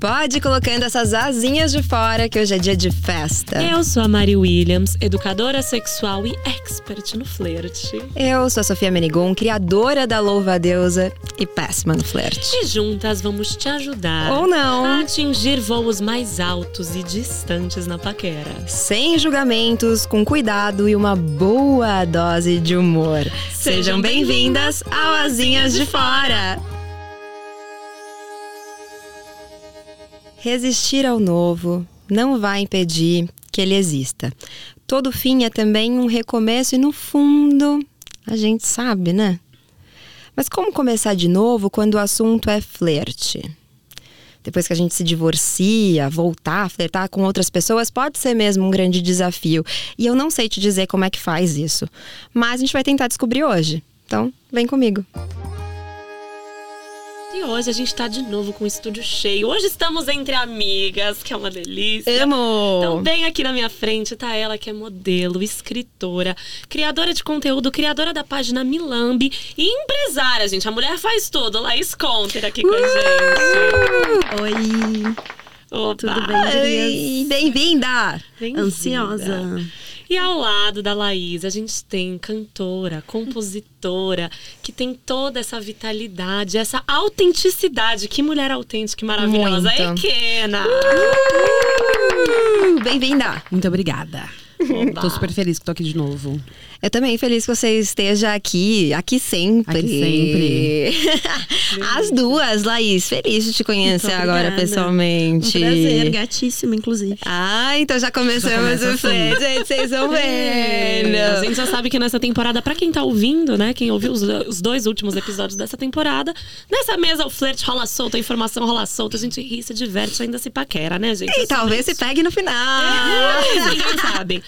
Pode ir colocando essas asinhas de fora que hoje é dia de festa. Eu sou a Mari Williams, educadora sexual e expert no flerte. Eu sou a Sofia Menigon, criadora da Louva a Deusa e péssima no flerte. E juntas vamos te ajudar Ou não. a atingir voos mais altos e distantes na paquera. Sem julgamentos, com cuidado e uma boa dose de humor. Sejam bem-vindas ao Asinhas de Fora! Resistir ao novo não vai impedir que ele exista. Todo fim é também um recomeço e, no fundo, a gente sabe, né? Mas como começar de novo quando o assunto é flerte? Depois que a gente se divorcia, voltar a flertar com outras pessoas pode ser mesmo um grande desafio. E eu não sei te dizer como é que faz isso. Mas a gente vai tentar descobrir hoje. Então, vem comigo. E hoje a gente tá de novo com o estúdio cheio. Hoje estamos entre amigas, que é uma delícia. Amo! Então, bem aqui na minha frente tá ela, que é modelo, escritora, criadora de conteúdo, criadora da página Milambi e empresária, gente. A mulher faz tudo. Laís Conter aqui com a gente. Oi, Opa. tudo bem? Bem-vinda! Bem-vinda. Ansiosa. E ao lado da Laís, a gente tem cantora, compositora, que tem toda essa vitalidade, essa autenticidade. Que mulher autêntica, que maravilhosa. Muito. Ekena! Uh, Bem-vinda! Muito obrigada. Oba. Tô super feliz que tô aqui de novo. Eu também feliz que você esteja aqui, aqui sempre. Aqui sempre. As duas, Laís, feliz de te conhecer agora pessoalmente. Um prazer, gatíssima, inclusive. Ah, então já começamos começa o assim. flerte, gente, vocês vão vendo. A gente já sabe que nessa temporada, pra quem tá ouvindo, né? Quem ouviu os, os dois últimos episódios dessa temporada, nessa mesa o flerte rola solto, a informação rola solta, a gente ri, se diverte, ainda se paquera, né, gente? E É talvez se sobre pegue no final. Sabe.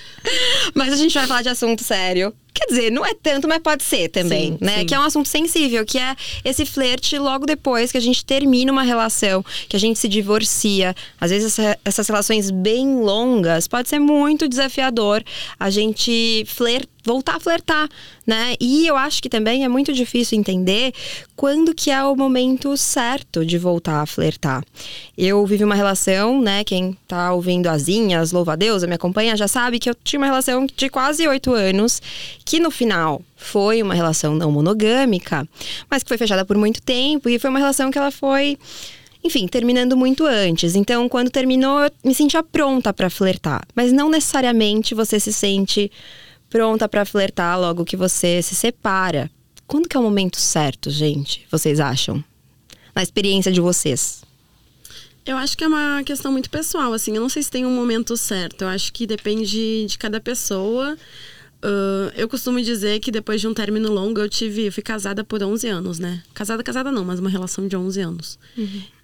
Mas a gente vai falar de assunto sério. Quer dizer, não é tanto, mas pode ser também, Sim, né? sim. Que é um assunto sensível, que é esse flerte logo depois que a gente termina uma relação, que a gente se divorcia. Às vezes essa- essas relações bem longas pode ser muito desafiador a gente fler voltar a flertar, né? E eu acho que também é muito difícil entender quando que é o momento certo de voltar a flertar. Eu vivi uma relação, né? Quem tá ouvindo Asinhas, louva a Deus, me acompanha, já sabe que eu tinha uma relação de quase oito anos, que no final foi uma relação não monogâmica, mas que foi fechada por muito tempo e foi uma relação que ela foi enfim, terminando muito antes. Então, quando terminou, eu me sentia pronta pra flertar. Mas não necessariamente você se sente pronta pra flertar logo que você se separa. Quando que é o momento certo, gente? Vocês acham? Na experiência de vocês. Eu acho que é uma questão muito pessoal, assim. Eu não sei se tem um momento certo. Eu acho que depende de cada pessoa. Ah, eu costumo dizer que depois de um término longo, eu tive. Eu fui casada por 11 anos, né? Casada, casada não, mas uma relação de 11 anos.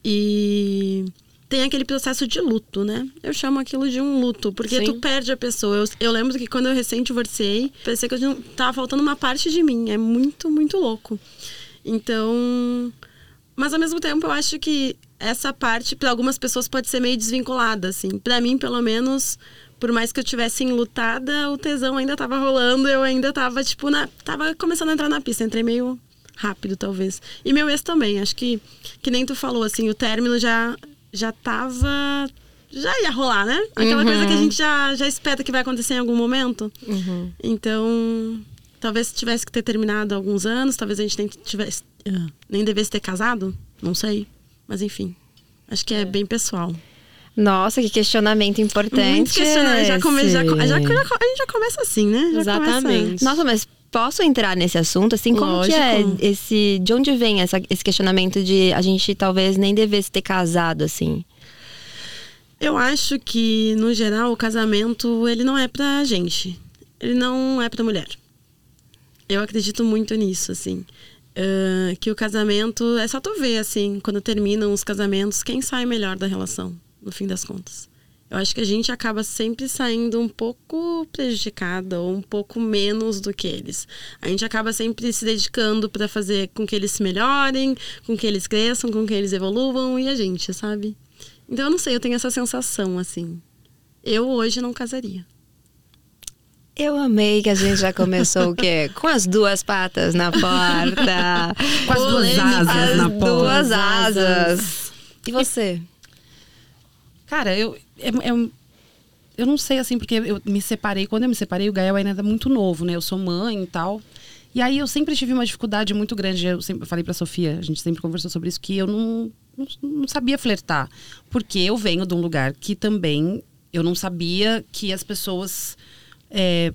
E tem aquele processo de luto, né? Eu chamo aquilo de um luto, porque Sim. tu perde a pessoa. Eu, eu lembro que quando eu recém divorciei, parecia que eu não- tava faltando uma parte de mim. É muito, muito louco. Então. Mas ao mesmo tempo, eu acho que essa parte, para algumas pessoas, pode ser meio desvinculada, assim. Para mim, pelo menos, por mais que eu tivesse enlutada, o tesão ainda tava rolando, eu ainda tava, tipo, na. Tava começando a entrar na pista. Entrei meio rápido, talvez. E meu ex também, acho que, que nem tu falou, assim, o término já, já tava. Já ia rolar, né? Aquela Uhum. coisa que a gente já, já espera que vai acontecer em algum momento. Então, talvez tivesse que ter terminado há alguns anos, talvez a gente nem tivesse, ah, nem devesse ter casado, não sei. Mas enfim, acho que é, bem pessoal. Nossa, que questionamento importante. Muito questionável. Já come, já, já, a gente já começa assim, né? Já Exatamente. Nossa, mas posso entrar nesse assunto? Assim, como que é Lógico. esse. De onde vem essa- esse questionamento de a gente talvez nem devesse ter casado, assim? Eu acho que, no geral, o casamento, ele não é pra gente. Ele não é pra mulher. Eu acredito muito nisso, assim. Ah, que o casamento, é só tu ver, assim, quando terminam os casamentos, quem sai melhor da relação, no fim das contas. Eu acho que a gente acaba sempre saindo um pouco prejudicada ou um pouco menos do que eles. A gente acaba sempre se dedicando para fazer com que eles se melhorem, com que eles cresçam, com que eles evoluam e a gente, sabe? Então eu não sei, eu tenho essa sensação assim. Eu hoje não casaria. Eu amei que a gente já começou o quê? Com as duas patas na porta. Com as duas asas as na porta. duas As asas. E você? Cara, eu. É, é- eu não sei, assim, porque eu me separei. Quando eu me separei, o Gael ainda era muito novo, né? Eu sou mãe e tal. E aí eu sempre tive uma dificuldade muito grande. Eu sempre eu falei pra Sofia, a gente sempre conversou sobre isso, que eu não, não, não sabia flertar. Porque eu venho de um lugar que também eu não sabia que as pessoas. é,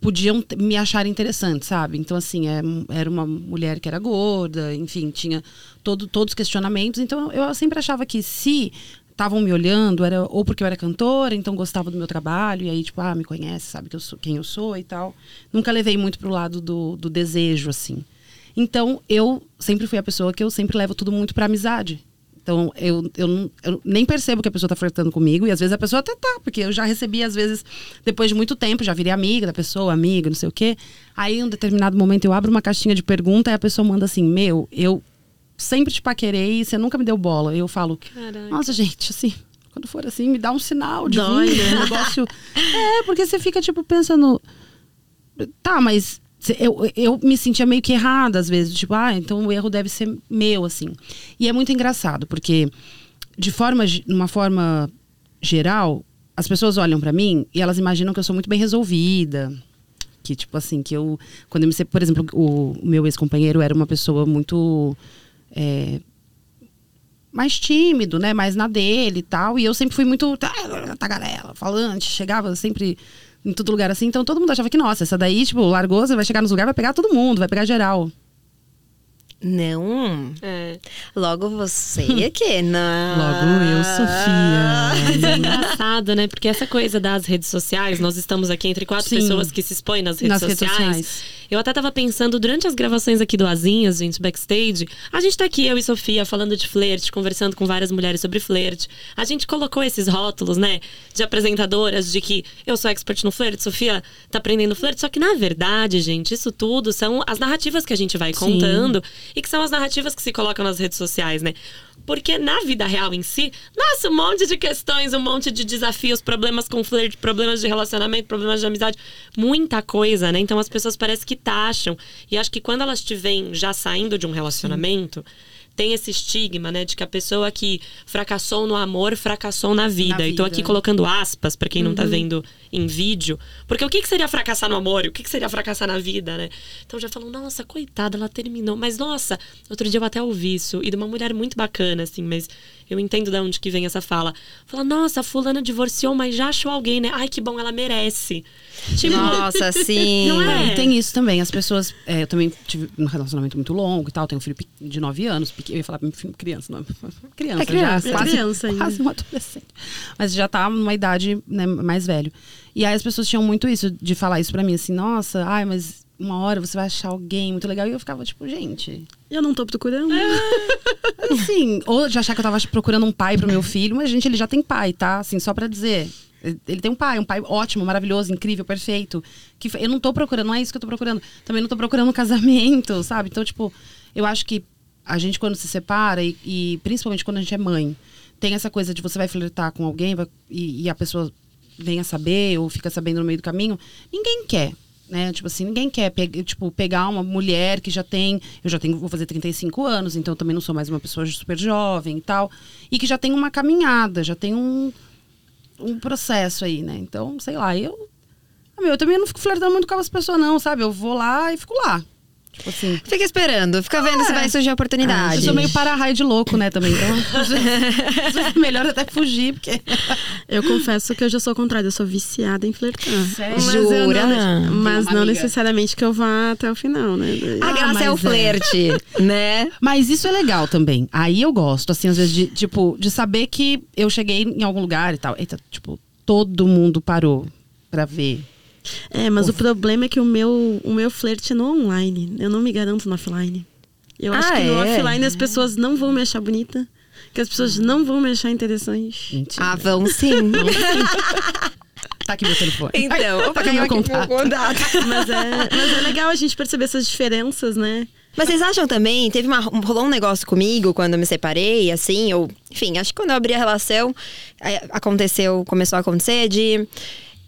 podiam me achar interessante, sabe? Então, assim, é, era uma mulher que era gorda, enfim, tinha todo, todos os questionamentos. Então, eu sempre achava que se estavam me olhando, era ou porque eu era cantora, então gostava do meu trabalho, e aí, tipo, ah, me conhece, sabe que eu sou, quem eu sou e tal. Nunca levei muito pro lado do, do desejo, assim. Então, eu sempre fui a pessoa que eu sempre levo tudo muito pra amizade. Então, eu, eu, eu nem percebo que a pessoa tá flertando comigo, e às vezes a pessoa até tá, porque eu já recebi, às vezes, depois de muito tempo, já virei amiga da pessoa, amiga, não sei o quê. Aí, em um determinado momento, eu abro uma caixinha de pergunta e a pessoa manda assim: Meu, eu sempre te paquerei você nunca me deu bola. Eu falo: Caraca. Nossa, gente, assim. Quando for assim, me dá um sinal de Dói, vida, né? um negócio. É, porque você fica, tipo, pensando. Tá, mas eu, eu me sentia meio que errada às vezes. Tipo, ah, então o erro deve ser meu, assim. E é muito engraçado, porque de forma, numa forma geral, as pessoas olham pra mim e elas imaginam que eu sou muito bem resolvida. Que, tipo assim, que eu. Quando eu me por exemplo, o, o meu ex-companheiro era uma pessoa muito. É, mais tímido, né? Mais na dele e tal. E eu sempre fui muito tá, tagarela, falante, chegava sempre em todo lugar assim. Então todo mundo achava que, nossa, essa daí, tipo, largou, você vai chegar nos lugares, vai pegar todo mundo, vai pegar geral. Não. É. Logo você que não. Logo eu, Sofia. Mas é engraçado, né? Porque essa coisa das redes sociais, nós estamos aqui entre quatro Sim. pessoas que se expõem nas redes, Nas redes sociais. Eu até tava pensando, durante as gravações aqui do Azinhas, gente, backstage, a gente tá aqui, eu e Sofia, falando de flerte, conversando com várias mulheres sobre flerte. A gente colocou esses rótulos, né, de apresentadoras, de que eu sou expert no flerte, Sofia tá aprendendo flerte. Só que, na verdade, gente, isso tudo são as narrativas que a gente vai contando e que são as narrativas que se colocam nas redes sociais, né? Porque na vida real em si, nossa, um monte de questões, um monte de desafios, problemas com flerte, problemas de relacionamento, problemas de amizade, muita coisa, né? Então as pessoas parecem que taxam. E acho que quando elas te veem já saindo de um relacionamento, tem esse estigma, né, de que a pessoa que fracassou no amor fracassou na vida. Na E tô vida. aqui colocando aspas pra quem não tá vendo em vídeo. Porque o que, que seria fracassar no amor? E O que, que seria fracassar na vida, né? Então já falam, nossa, coitada, ela terminou. Mas nossa, outro dia eu até ouvi isso. E de uma mulher muito bacana, assim, mas eu entendo de onde que vem essa fala. Fala, nossa, a fulana divorciou, mas já achou alguém, né? Ai, que bom, ela merece. Tipo, Nossa, sim. Não é? E tem isso também. As pessoas. é, eu também tive um relacionamento muito longo e tal. Tenho um filho de 9 anos. Eu ia falar filho criança, não. Criança, É criança, já. é quase, criança ainda. quase um adolescente. Mas já tá numa idade né, mais velho. E aí as pessoas tinham muito isso, de falar isso pra mim, assim, nossa, ai, mas uma hora você vai achar alguém muito legal. E eu ficava tipo, gente. Eu não tô procurando. Assim, ou de achar que eu tava procurando um pai pro meu filho, mas, gente, ele já tem pai, tá? Assim, só pra dizer. Ele tem um pai, um pai ótimo, maravilhoso, incrível, perfeito. Que eu não tô procurando, não é isso que eu tô procurando. Também não tô procurando um casamento, sabe? Então, tipo, eu acho que a gente, quando se separa, e, e principalmente quando a gente é mãe, tem essa coisa de você vai flertar com alguém vai- e, e a pessoa vem a saber ou fica sabendo no meio do caminho. Ninguém quer. Né? Tipo assim, ninguém quer pe tipo, pegar uma mulher que já tem. Eu já tenho, vou fazer 35 anos, então também não sou mais uma pessoa super jovem e tal. E que já tem uma caminhada, já tem um, um processo aí, né? Então, sei lá, eu. eu também não fico flertando muito com as pessoas, não, sabe? Eu vou lá e fico lá. Tipo assim. Fica esperando, fica vendo se vai surgir a Eu oportunidade. sou meio para-raio de louco, né, também. Então, é melhor até fugir, porque. Eu confesso que eu já sou ao contrário, eu sou viciada em flertar. Sério? Mas eu Jura? não, mas não amiga. necessariamente que eu vá até o final, né? A Ah, graça é o é. flerte, né? Mas isso é legal também. Aí eu gosto, assim, às vezes, de, tipo, de saber que eu cheguei em algum lugar e tal. Eita, tipo, todo mundo parou pra ver. É, mas o problema é que o meu, o meu flerte é no online. Eu não me garanto no offline. Eu acho Ah, que no é? offline as pessoas não vão me achar bonita. Que as pessoas não vão me achar interessante. Mentira. Ah, vão sim. Tá aqui meu telefone. Então, tá opa, aqui meu contato. meu contato. Mas é, mas é legal a gente perceber essas diferenças, né? Mas vocês acham também, teve uma, um- rolou um negócio comigo quando eu me separei, assim, ou, enfim, acho que quando eu abri a relação, aí aconteceu, começou a acontecer de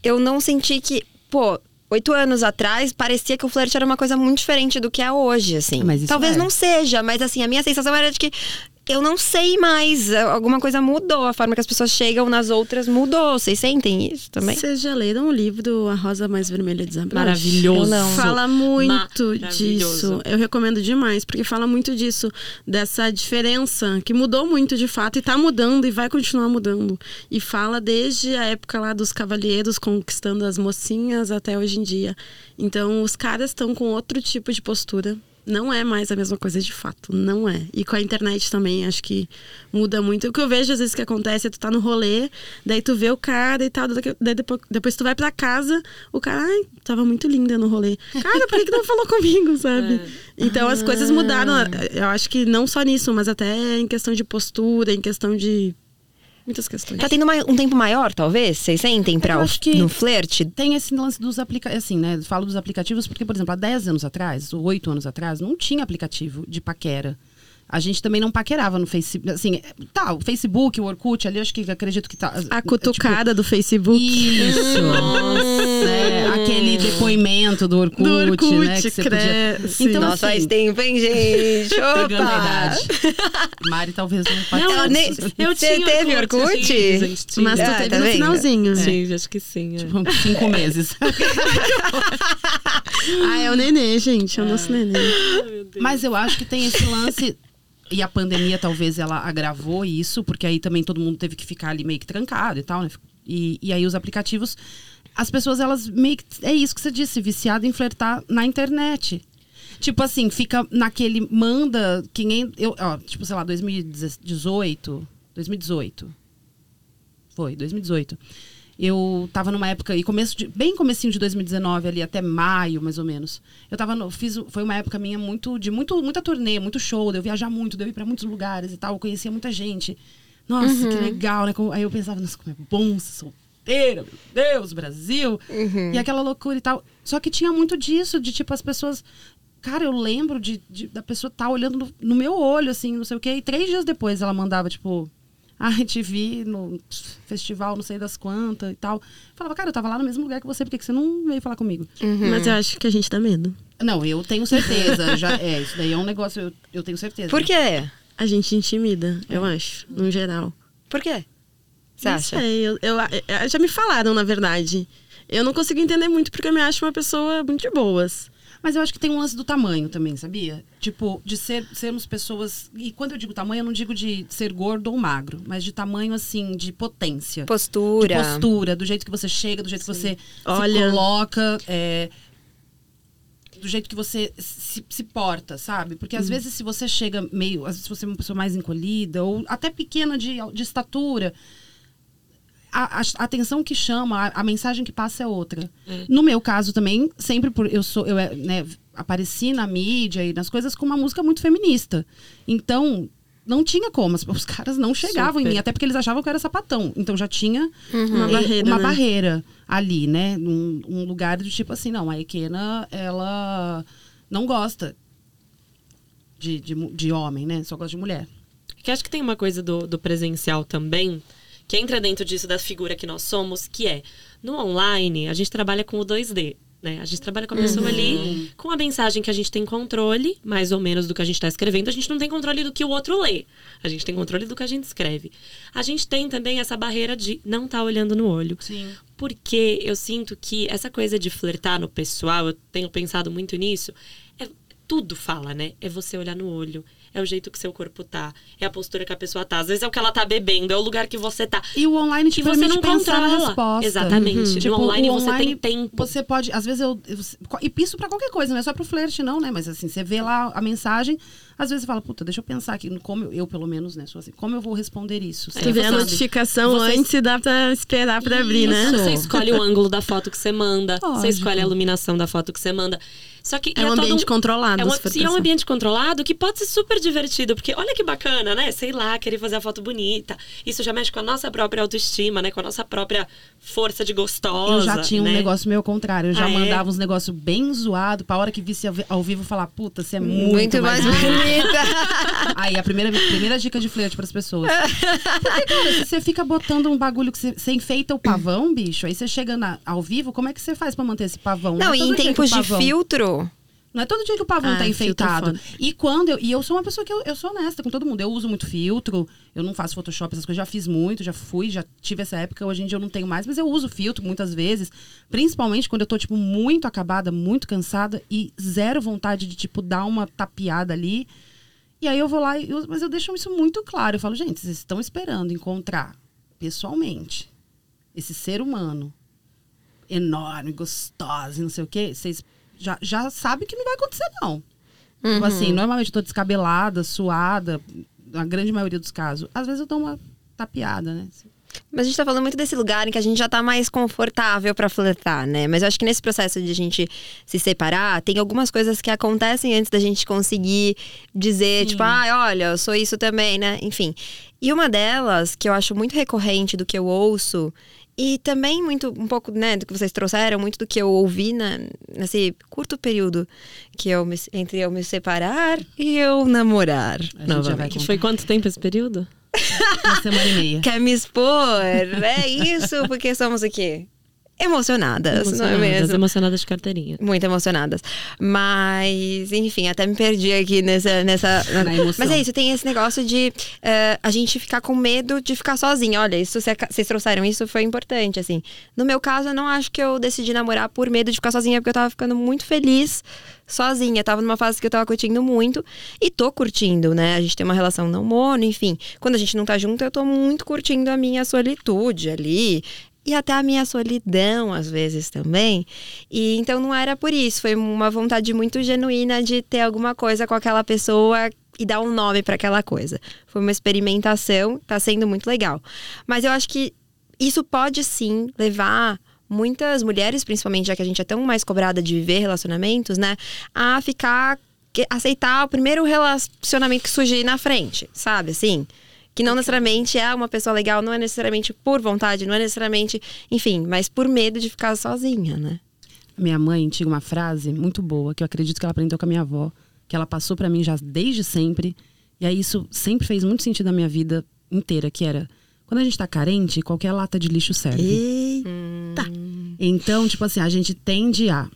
eu não senti que, pô, oito anos atrás parecia que o flerte era uma coisa muito diferente do que é hoje, assim. Mas isso Talvez é. não seja, mas assim, a minha sensação era de que eu não sei mais. Alguma coisa mudou. A forma que as pessoas chegam nas outras mudou. Vocês sentem isso também? Vocês já leram o livro A Rosa Mais Vermelha de Zabranche? Maravilhoso. Eu não. Fala muito Maravilhoso. disso. Eu recomendo demais, porque fala muito disso, dessa diferença que mudou muito de fato e tá mudando e vai continuar mudando. E fala desde a época lá dos cavalheiros conquistando as mocinhas até hoje em dia. Então, os caras estão com outro tipo de postura. Não é mais a mesma coisa de fato, não é. E com a internet também, acho que muda muito. O que eu vejo às vezes que acontece é tu tá no rolê, daí tu vê o cara e tal, daí depois, depois tu vai pra casa, o cara, ai, tava muito linda no rolê. Cara, por que, que não falou comigo, sabe? Então as coisas mudaram, eu acho que não só nisso, mas até em questão de postura, em questão de muitas questões. Tá tendo mai- um tempo maior, talvez? Vocês sentem pra no flerte? Tem esse lance dos aplicativos, assim, né? Falo dos aplicativos porque, por exemplo, há 10 anos atrás, ou 8 anos atrás, não tinha aplicativo de paquera. A gente também não paquerava no Facebook. Assim, tá, o Facebook, o Orkut, ali, eu acho que acredito que tá. A cutucada do Facebook. Isso! né? Aquele depoimento do Orkut, Do Orkut, né? Que você podia... Então, Nossa, faz assim, tempo, hein, gente? Opa! idade. Mari talvez não Não, participe. Ela nem- eu Você tinha teve Orkut? Gente, gente, tinha. Mas tu Ah, teve tá no vendo? finalzinho. Sim, acho que sim. é. Tipo, cinco meses. Ah, é o nenê, gente. É o nosso nenê. Ai, meu Deus. Mas eu acho que tem esse lance. E a pandemia talvez ela agravou isso, porque aí também todo mundo teve que ficar ali meio que trancado e tal, né? E, e aí os aplicativos, as pessoas elas meio que. É isso que você disse, viciado em flertar na internet. Tipo assim, fica naquele. Manda 500. Eu, ó, tipo, sei lá, 2018. 2018. Foi, 2018. Eu tava numa época, e começo de, bem comecinho de 2019 ali, até maio, mais ou menos. Eu tava no, fiz, foi uma época minha muito de muito muita turnê, muito show, de eu viajar muito, de eu ir pra muitos lugares e tal, eu conhecia muita gente. Nossa, que legal, né? Aí eu pensava, nossa, como é bom ser solteira, meu Deus, Brasil. E aquela loucura e tal. Só que tinha muito disso, de tipo, as pessoas. Cara, eu lembro de, de- da pessoa estar olhando no, no meu olho, assim, não sei o quê. E três dias depois ela mandava, tipo, Ai, te vi no festival, não sei das quantas e tal. Falava, cara, eu tava lá no mesmo lugar que você, por que que você não veio falar comigo? Mas eu acho que a gente dá medo. Não, eu tenho certeza. já, é, isso daí é um negócio, eu, eu tenho certeza. Por quê? A gente intimida, eu acho, no geral. Por quê? Você Não acha? sei, eu, eu- eu- já me falaram, na verdade. Eu não consigo entender muito porque eu me acho uma pessoa muito de boas. Mas eu acho que tem um lance do tamanho também, sabia? Tipo, de ser, sermos pessoas. E quando eu digo tamanho, eu não digo de ser gordo ou magro, mas de tamanho, assim, de potência. Postura. De postura, do jeito que você chega, do jeito que você Olha. se coloca. é, do jeito que você se, se porta, sabe? Porque às vezes se você chega meio. Às vezes se você é uma pessoa mais encolhida, ou até pequena de, de estatura. A, a- atenção que chama, a, a mensagem que passa é outra. No meu caso também, sempre por eu sou eu é, né, apareci na mídia e nas coisas com uma música muito feminista. Então, não tinha como, os, caras não chegavam em Super. mim, até porque eles achavam que eu era sapatão. Então já tinha Uma eh, barreira, uma né? barreira ali, né? Um, um lugar do tipo assim, não, a Ekena, ela não gosta de, de, de homem, né? Só gosta de mulher. Que acho que tem uma coisa do, do presencial também, que entra dentro disso da figura que nós somos, que é, no online, a gente trabalha com o 2D. Né? A gente trabalha com a pessoa ali, com a mensagem que a gente tem controle, mais ou menos do que a gente está escrevendo. A gente não tem controle do que o outro lê. A gente tem controle do que a gente escreve. A gente tem também essa barreira de não estar olhando no olho. Sim. Porque eu sinto que essa coisa de flertar no pessoal, eu tenho pensado muito nisso, é, tudo fala, né? É você olhar no olho, é o jeito que seu corpo tá, é a postura que a pessoa tá, às vezes é o que ela tá bebendo, é o lugar que você tá. E o online te E você não pensar na controla. resposta. Exatamente. Tipo, no online o você online, tem tempo. Você pode, às vezes eu. e isso pra qualquer coisa, não é só pro flerte, não, né? Mas assim, você vê lá a mensagem, às vezes você fala, puta, deixa eu pensar aqui, como eu, eu, pelo menos, né? Sou assim, como eu vou responder isso? É, Tu vê a você- notificação você- antes e dá pra esperar pra abrir, né? Você escolhe o ângulo da foto que você manda, você Lógico. escolhe a iluminação da foto que você manda. Só que É um todo ambiente controlado, É um, se é um ambiente controlado que pode ser super divertido, porque olha que bacana, né? Sei lá, querer fazer a foto bonita. Isso já mexe com a nossa própria autoestima, né? Com a nossa própria força de gostosa. Eu já tinha um né? negócio meio ao contrário. Eu já Ah, é? mandava uns negócios bem zoado pra hora que visse ao vi- ao vivo falar, puta, você é muito, Muito mais bonita. Aí, a primeira, primeira dica de flerte pras pessoas. Porque, cara, se você fica botando um bagulho que você, você enfeita o pavão, bicho, aí você chega na- ao vivo, como é que você faz pra manter esse pavão? Não, é e todo em tempos de filtro. Não é todo dia que o pavão Ah, tá enfeitado. E quando eu. E eu sou uma pessoa que eu, eu sou honesta com todo mundo. Eu uso muito filtro, eu não faço Photoshop, essas coisas. Já fiz muito, já fui, já tive essa época. Hoje em dia eu não tenho mais, mas eu uso filtro muitas vezes. Principalmente quando eu tô, tipo, muito acabada, muito cansada e zero vontade de, tipo, dar uma tapeada ali. E aí eu vou lá, e eu- mas eu deixo isso muito claro. Eu falo, gente, vocês estão esperando encontrar pessoalmente esse ser humano enorme, gostosa e não sei o quê, vocês já, já sabem que não vai acontecer, não. Tipo assim, normalmente eu tô descabelada, suada, na grande maioria dos casos. Às vezes eu dou uma tapeada, né? Mas a gente tá falando muito desse lugar em que a gente já tá mais confortável pra flertar, né? Mas eu acho que nesse processo de a gente se separar, tem algumas coisas que acontecem antes da gente conseguir dizer, tipo, ah, olha, eu sou isso também, né? Enfim. E uma delas, que eu acho muito recorrente do que eu ouço, e também muito, um pouco, né, do que vocês trouxeram, muito do que eu ouvi na, nesse curto período que eu me, entre eu me separar e eu namorar. Que foi quanto tempo esse período? Uma semana e meia. Quer me expor? É isso, porque somos o quê? Emocionadas, não é Emocionadas, mesmo? emocionadas de carteirinha. Muito emocionadas. Mas, enfim, até me perdi aqui nessa. nessa... Mas é isso, tem esse negócio de eh, a gente ficar com medo de ficar sozinha. Olha, isso cê- vocês trouxeram isso, foi importante, assim. No meu caso, eu não acho que eu decidi namorar por medo de ficar sozinha, porque eu tava ficando muito feliz sozinha. Tava numa fase que eu tava curtindo muito e tô curtindo, né? A gente tem uma relação não mono, enfim. Quando a gente não tá junto, eu tô muito curtindo a minha solitude ali. E até a minha solidão, às vezes, também. E então não era por isso. Foi uma vontade muito genuína de ter alguma coisa com aquela pessoa e dar um nome para aquela coisa. Foi uma experimentação, tá sendo muito legal. Mas eu acho que isso pode sim levar muitas mulheres, principalmente já que a gente é tão mais cobrada de viver relacionamentos, né, a ficar aceitar o primeiro relacionamento que surgir na frente, sabe? Assim, que não necessariamente é uma pessoa legal, não é necessariamente por vontade, não é necessariamente, enfim, mas por medo de ficar sozinha, né? Minha mãe tinha uma frase muito boa, que eu acredito que ela aprendeu com a minha avó, que ela passou pra mim já desde sempre. E aí isso sempre fez muito sentido na minha vida inteira, que era quando a gente tá carente, qualquer lata de lixo serve. Eita! Então, tipo assim, a gente tende a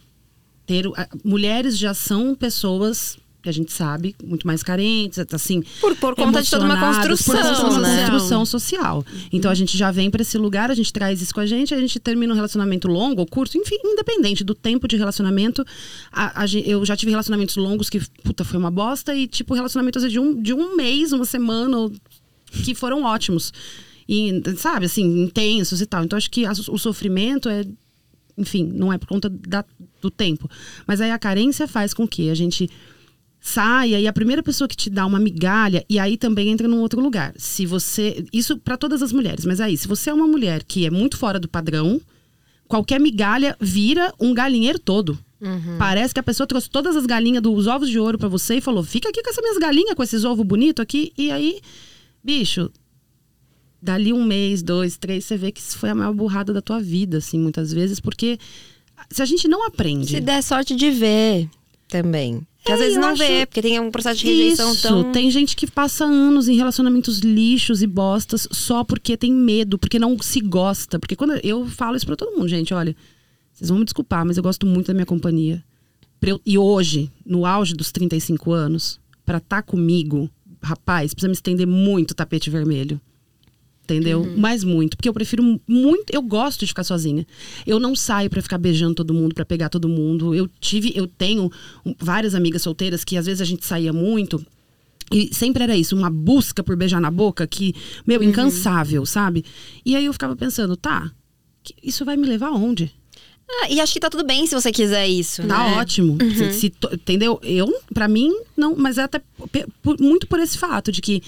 ter. mulheres já são pessoas que a gente sabe, muito mais carentes, assim. Por, por conta de toda uma emocionadas, por construção, conta de uma né? construção social. Então a gente já vem pra esse lugar, a gente traz isso com a gente, a gente termina um relacionamento longo ou curto, enfim, independente do tempo de relacionamento. A, a eu já tive relacionamentos longos que, puta, foi uma bosta, e tipo, relacionamentos de um, de um mês, uma semana, ou- que foram ótimos. E, sabe, assim, intensos e tal. Então acho que a- o sofrimento é enfim, não é por conta da- do tempo. Mas aí a carência faz com que a gente saia e a primeira pessoa que te dá uma migalha e aí também entra num outro lugar. Se você, isso para todas as mulheres, mas aí se você é uma mulher que é muito fora do padrão, qualquer migalha vira um galinheiro todo. Parece que a pessoa trouxe todas as galinhas dos ovos de ouro para você e falou: "Fica aqui com essas minhas galinhas com esses ovos bonitos aqui". E aí, bicho, dali um mês, dois, três, você vê que isso foi a maior burrada da tua vida, assim, muitas vezes, porque se a gente não aprende. Se der sorte de ver também. Que às É, vezes eu não acho- vê, porque tem um processo de rejeição Isso, tão. tem gente que passa anos em relacionamentos lixos e bostas só porque tem medo, porque não se gosta. Porque quando eu- falo isso pra todo mundo, gente, olha, vocês vão me desculpar, mas eu gosto muito da minha companhia. Eu- e hoje, no auge dos 35 anos, pra estar comigo, rapaz, precisa me estender muito o tapete vermelho. Entendeu? Mas muito. Porque eu prefiro muito. Eu gosto de ficar sozinha. Eu não saio pra ficar beijando todo mundo, pra pegar todo mundo. Eu tive, eu tenho várias amigas solteiras que às vezes a gente saía muito. E sempre era isso, uma busca por beijar na boca que, meu, incansável, sabe? E aí eu ficava pensando, tá, isso vai me levar aonde? Ah, e acho que tá tudo bem se você quiser isso. Tá né? ótimo. Se- se to- entendeu? Eu, pra mim, não, mas é até muito por esse fato de que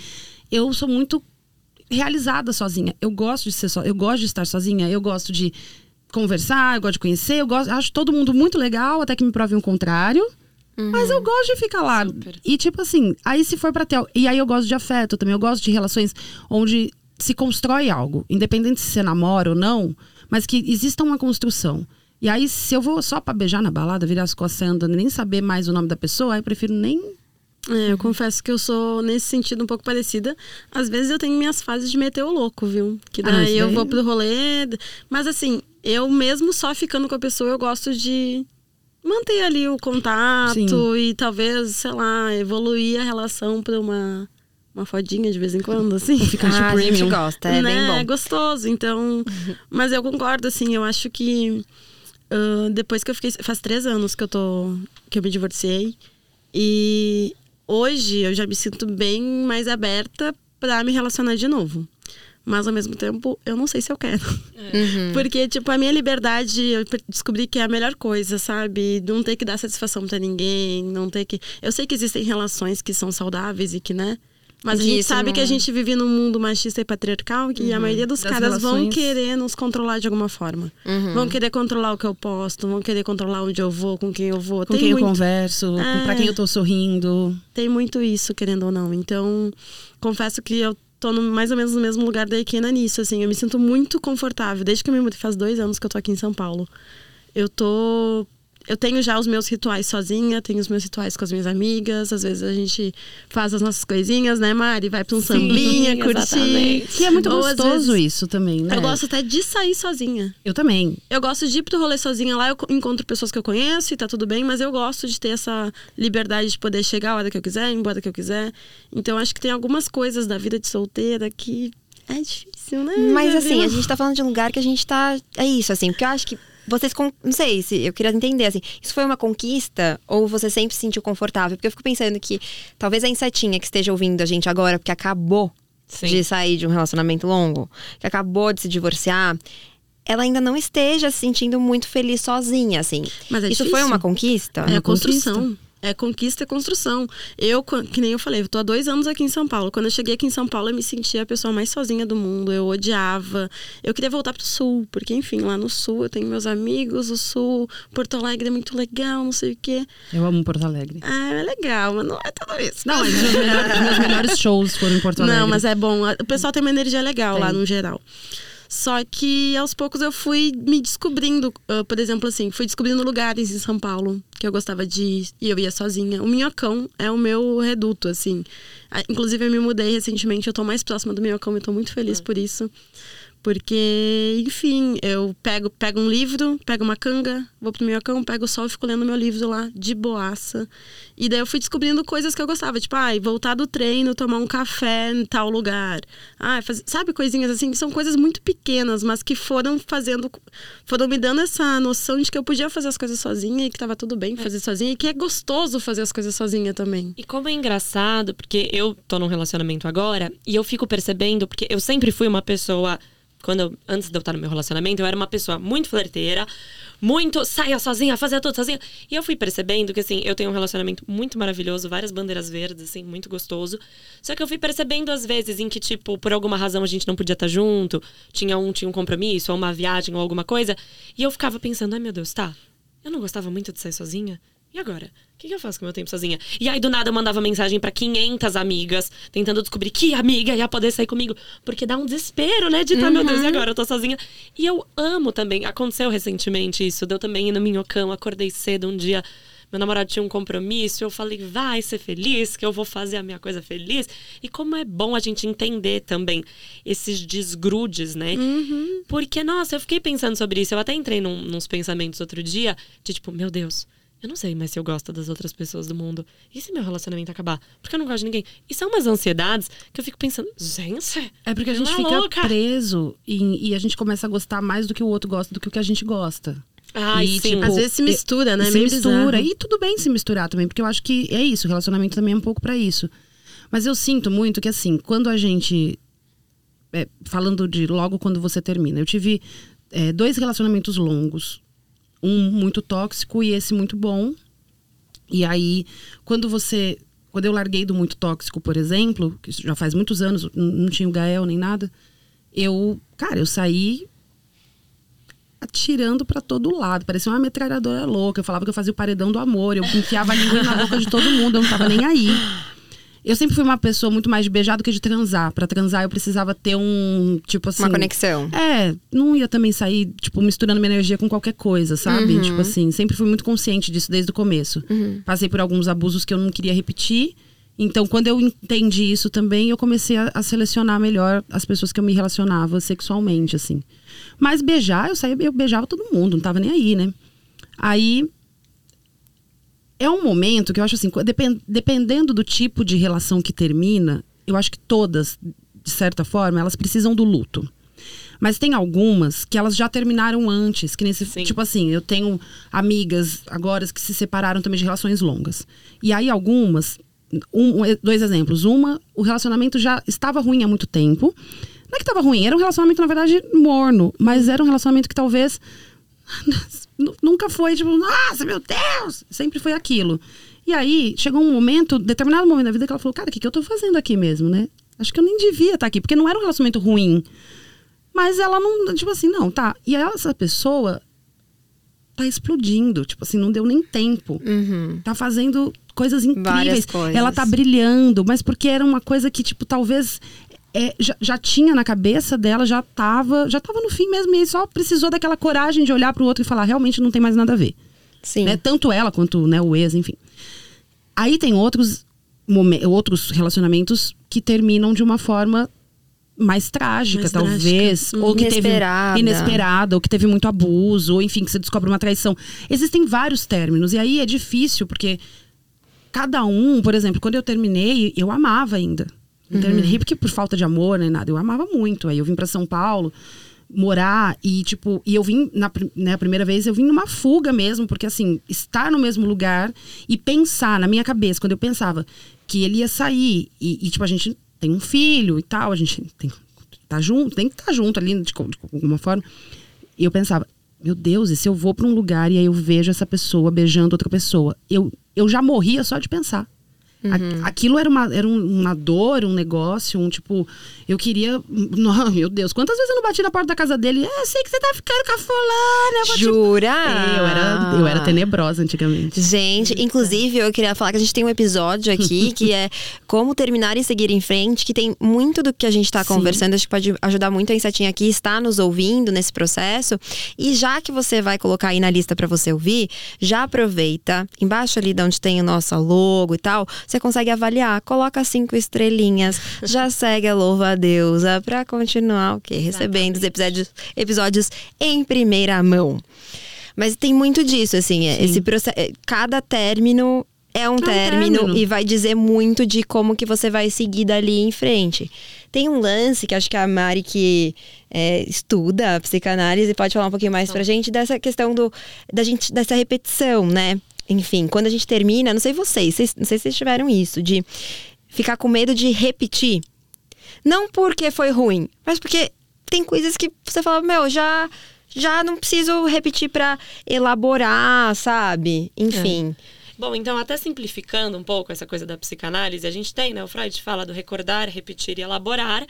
eu sou muito realizada sozinha. Eu gosto de ser só, eu gosto de estar sozinha, eu gosto de conversar, eu gosto de conhecer, eu gosto, acho todo mundo muito legal, até que me provem o contrário. Mas eu gosto de ficar lá. Super. E tipo assim, aí se for pra ter. E aí eu gosto de afeto também. Eu gosto de relações onde se constrói algo. Independente se você namora ou não, mas que exista uma construção. E aí, se eu vou só pra beijar na balada, virar as costas andando nem saber mais o nome da pessoa, aí eu prefiro nem. É, eu confesso que eu sou, nesse sentido, um pouco parecida. Às vezes eu tenho minhas fases de meter o louco, viu? Que Ah, daí isso eu daí- vou pro rolê. Mas assim, eu mesmo só ficando com a pessoa, eu gosto de manter ali o contato Sim. e talvez, sei lá, evoluir a relação pra uma, uma fodinha de vez em quando, assim. Ficar Ah, a gente premium. gosta, é né? bem bom. É gostoso, então. Mas eu concordo, assim, eu acho que ah, depois que eu fiquei. Faz três anos que eu tô. que eu me divorciei. E hoje eu já me sinto bem mais aberta pra me relacionar de novo. Mas ao mesmo tempo, eu não sei se eu quero. Uhum. Porque, tipo, a minha liberdade, eu descobri que é a melhor coisa, sabe? Não ter que dar satisfação pra ninguém, não ter que. Eu sei que existem relações que são saudáveis e que, né? Mas a gente isso sabe não- que a gente vive num mundo machista e patriarcal que a maioria dos Das caras vão relações. querer nos controlar de alguma forma. Uhum. Vão querer controlar o que eu posto, vão querer controlar onde eu vou, com quem eu vou. Com tem, quem eu muito, converso, É. pra quem eu tô sorrindo. tem muito isso, querendo ou não. Então, confesso que eu tô no- mais ou menos no mesmo lugar da Ikena nisso, assim. Eu me sinto muito confortável. Desde que eu me mudei, faz dois anos que eu tô aqui em São Paulo. Eu tô... Eu tenho já os meus rituais sozinha, tenho os meus rituais com as minhas amigas. Às vezes a gente faz as nossas coisinhas, né, Mari? Vai pra um sambinha, curtir. exatamente. Que é muito Ou, gostoso vezes, isso também, né? Eu gosto até de sair sozinha. Eu também. Eu gosto de ir pro rolê sozinha lá, eu co- encontro pessoas que eu conheço e tá tudo bem, mas eu gosto de ter essa liberdade de poder chegar a hora que eu quiser, ir embora que eu quiser. Então acho que tem algumas coisas da vida de solteira que é difícil, né? Mas assim, a gente tá falando de um lugar que a gente tá. É isso, assim, porque eu acho que vocês. con- Não sei se eu queria entender, assim, isso foi uma conquista ou você sempre se sentiu confortável? Porque eu fico pensando que talvez a insetinha que esteja ouvindo a gente agora, porque acabou Sim. de sair de um relacionamento longo, que acabou de se divorciar. Ela ainda não esteja se sentindo muito feliz sozinha, assim. Mas é Isso difícil. foi uma conquista? É uma a construção. É conquista e construção. Eu, que nem eu falei, eu tô há dois anos aqui em São Paulo. Quando eu cheguei aqui em São Paulo, eu me sentia a pessoa mais sozinha do mundo. Eu odiava. Eu queria voltar pro sul, porque, enfim, lá no sul eu tenho meus amigos, o sul, Porto Alegre é muito legal, não sei o quê. Eu amo Porto Alegre. Ah, é legal, mas não é tudo isso. Não, mas os meus melhores, os meus melhores shows foram em Porto Alegre. Não, mas é bom. O pessoal tem uma energia legal lá Tem. no geral. Só que aos poucos eu fui me descobrindo, ah, por exemplo, assim, fui descobrindo lugares em São Paulo que eu gostava de ir e eu ia sozinha. O Minhocão é o meu reduto, assim. Ah, Inclusive, eu me mudei recentemente, eu tô mais próxima do Minhocão e tô muito feliz por isso. Porque, enfim, eu pego, pego um livro, pego uma canga, vou pro Minhocão, pego o sol e fico lendo meu livro lá, de boaça. E daí eu fui descobrindo coisas que eu gostava, tipo, ai, voltar do treino, tomar um café em tal lugar. Ah, faz... sabe, coisinhas assim, que são coisas muito pequenas, mas que foram fazendo, foram me dando essa noção de que eu podia fazer as coisas sozinha e que tava tudo bem fazer sozinha e que é gostoso fazer as coisas sozinha também. E como é engraçado, porque eu tô num relacionamento agora e eu fico percebendo, porque eu sempre fui uma pessoa. Quando eu, antes de eu estar no meu relacionamento, eu era uma pessoa muito flerteira, muito saia sozinha, fazia tudo sozinha. E eu fui percebendo que, assim, eu tenho um relacionamento muito maravilhoso, várias bandeiras verdes, assim, muito gostoso. Só que eu fui percebendo, às vezes, em que, tipo, por alguma razão a gente não podia estar junto, tinha um, tinha um compromisso, ou uma viagem, ou alguma coisa. E eu ficava pensando, ai meu Deus, tá, eu não gostava muito de sair sozinha. E agora? O que, que eu faço com o meu tempo sozinha? E aí, do nada, eu mandava mensagem pra 500 amigas, tentando descobrir que amiga ia poder sair comigo. Porque dá um desespero, né? De tá, meu Deus, e agora? Eu tô sozinha. E eu amo também. Aconteceu recentemente isso. Deu também ir no Minhocão, acordei cedo um dia. Meu namorado tinha um compromisso, eu falei, vai ser feliz, que eu vou fazer a minha coisa feliz. E como é bom a gente entender também esses desgrudes, né? Porque, nossa, eu fiquei pensando sobre isso. Eu até entrei num, nos pensamentos outro dia, de tipo, meu Deus, eu não sei mais se eu gosto das outras pessoas do mundo. E se meu relacionamento acabar? Porque eu não gosto de ninguém. E são umas ansiedades que eu fico pensando, gente. É porque a gente uma fica louca. preso e, e a gente começa a gostar mais do que o outro gosta, do que o que a gente gosta. Ai, E, sim. tipo, Às vezes se mistura, né? se Meio mistura. bizarro. E tudo bem se misturar também, porque eu acho que é isso, o relacionamento também é um pouco pra isso. Mas eu sinto muito que, assim, quando a gente. é, falando de logo quando você termina, eu tive é, dois relacionamentos longos. Um muito tóxico e esse muito bom. E aí, quando você. Quando eu larguei do muito tóxico, por exemplo, que já faz muitos anos, não tinha o Gael nem nada, eu. Cara, eu saí atirando pra todo lado. Parecia uma metralhadora louca. Eu falava que eu fazia o paredão do amor. Eu enfiava a língua na boca de todo mundo. Eu não tava nem aí. Eu sempre fui uma pessoa muito mais de beijar do que de transar. Pra transar, eu precisava ter um. Tipo assim. Uma conexão. É, não ia também sair, tipo, misturando minha energia com qualquer coisa, sabe? Tipo assim, sempre fui muito consciente disso desde o começo. Passei por alguns abusos que eu não queria repetir. Então, quando eu entendi isso também, eu comecei a, a selecionar melhor as pessoas que eu me relacionava sexualmente, assim. Mas beijar, eu saía, eu beijava todo mundo, não tava nem aí, né? Aí, é um momento que eu acho assim, depen- dependendo do tipo de relação que termina, eu acho que todas, de certa forma, elas precisam do luto. Mas tem algumas que elas já terminaram antes, que nesse Sim. tipo assim, eu tenho amigas agora que se separaram também de relações longas. E aí algumas, um- um- dois exemplos. Uma, o relacionamento já estava ruim há muito tempo. Não é que estava ruim, era um relacionamento, na verdade, morno. Mas era um relacionamento que talvez nunca foi tipo, nossa, meu Deus! Sempre foi aquilo. E aí, chegou um momento, determinado momento da vida, que ela falou, cara, o que, que eu tô fazendo aqui mesmo, né? Acho que eu nem devia estar aqui, porque não era um relacionamento ruim. Mas ela não, tipo assim, não, tá. E aí essa pessoa tá explodindo, tipo assim, não deu nem tempo. Uhum. Tá fazendo coisas incríveis. Coisas. Ela tá brilhando, mas porque era uma coisa que, tipo, talvez é, já, já tinha na cabeça dela, já tava, já tava no fim mesmo, e aí só precisou daquela coragem de olhar pro outro e falar, realmente não tem mais nada a ver. Sim. Né? Tanto ela quanto né, o ex, enfim. Aí tem outros, outros relacionamentos que terminam de uma forma mais trágica, Mais talvez. Ou que Inesperada. teve inesperada, ou que teve muito abuso, ou enfim, que você descobre uma traição. Existem vários términos. E aí é difícil, porque cada um, por exemplo, quando eu terminei, eu amava ainda. Não terminei porque por falta de amor nem nada. Eu amava muito. Aí eu vim pra São Paulo morar e tipo, e eu vim na né, primeira vez eu vim numa fuga mesmo, porque assim, estar no mesmo lugar e pensar na minha cabeça, quando eu pensava que ele ia sair e, e, tipo a gente tem um filho e tal, a gente tem tá junto, tem que estar junto ali de, de alguma forma. E eu pensava, meu Deus, e se eu vou pra um lugar e aí eu vejo essa pessoa beijando outra pessoa? Eu, eu já morria só de pensar. A- Aquilo era uma, era um- uma dor, um negócio, um tipo. Eu queria. Não, meu Deus, quantas vezes eu não bati na porta da casa dele? É, sei que você tá ficando com a fulana. Eu vou te Jura? É, eu era, eu era tenebrosa antigamente. Gente, inclusive eu queria falar que a gente tem um episódio aqui que é como terminar e seguir em frente, que tem muito do que a gente tá Sim. conversando, acho que pode ajudar muito a Insetinha aqui, está nos ouvindo nesse processo. E já que você vai colocar aí na lista pra você ouvir, já aproveita, embaixo ali de onde tem o nosso logo e tal, você consegue avaliar, coloca cinco estrelinhas, já segue a louva a deusa pra continuar o quê? Recebendo os episódios, episódios em primeira mão. Mas tem muito disso, assim, é, esse processo. Cada término é um, término, término. e vai dizer muito de como que você vai seguir dali em frente. Tem um lance que acho que a Mari que é, estuda a psicanálise pode falar um pouquinho mais pra gente dessa questão do da gente dessa repetição, né? Enfim, quando a gente termina, não sei vocês, vocês- não sei se vocês tiveram isso de ficar com medo de repetir. Não porque foi ruim, mas porque tem coisas que você fala, meu, já já não preciso repetir pra elaborar, sabe? Enfim. Bom, então, até simplificando um pouco essa coisa da psicanálise, a gente tem, né? O Freud fala do recordar, repetir e elaborar.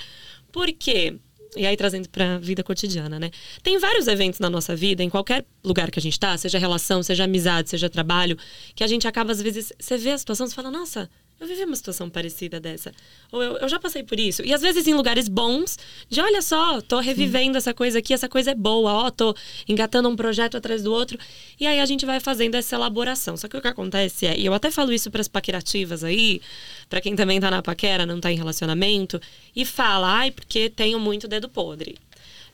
Por quê? E aí, trazendo pra vida cotidiana, né? Tem vários eventos na nossa vida, em qualquer lugar que a gente tá, seja relação, seja amizade, seja trabalho, que a gente acaba, às vezes, você vê a situação, você fala, nossa, eu vivi uma situação parecida dessa. Ou eu, eu já passei por isso. E às vezes em lugares bons, de olha só, tô revivendo essa coisa aqui, essa coisa é boa, ó, tô engatando um projeto atrás do outro. E aí a gente vai fazendo essa elaboração. Só que o que acontece é, e eu até falo isso pras paquerativas aí, pra quem também tá na paquera, não tá em relacionamento, e fala, ai, porque tenho muito dedo podre.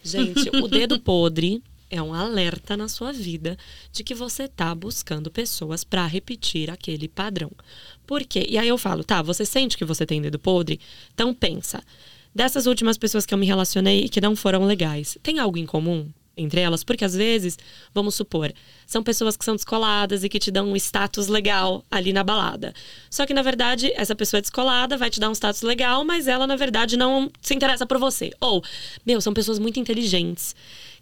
Gente, o dedo podre é um alerta na sua vida de que você tá buscando pessoas pra repetir aquele padrão. Por quê? E aí eu falo, tá, você sente que você tem dedo podre? Então pensa. Dessas últimas pessoas que eu me relacionei e que não foram legais, tem algo em comum entre elas? Porque às vezes, vamos supor, são pessoas que são descoladas e que te dão um status legal ali na balada. Só que na verdade, essa pessoa é descolada, vai te dar um status legal, mas ela na verdade não se interessa por você. Ou, meu, são pessoas muito inteligentes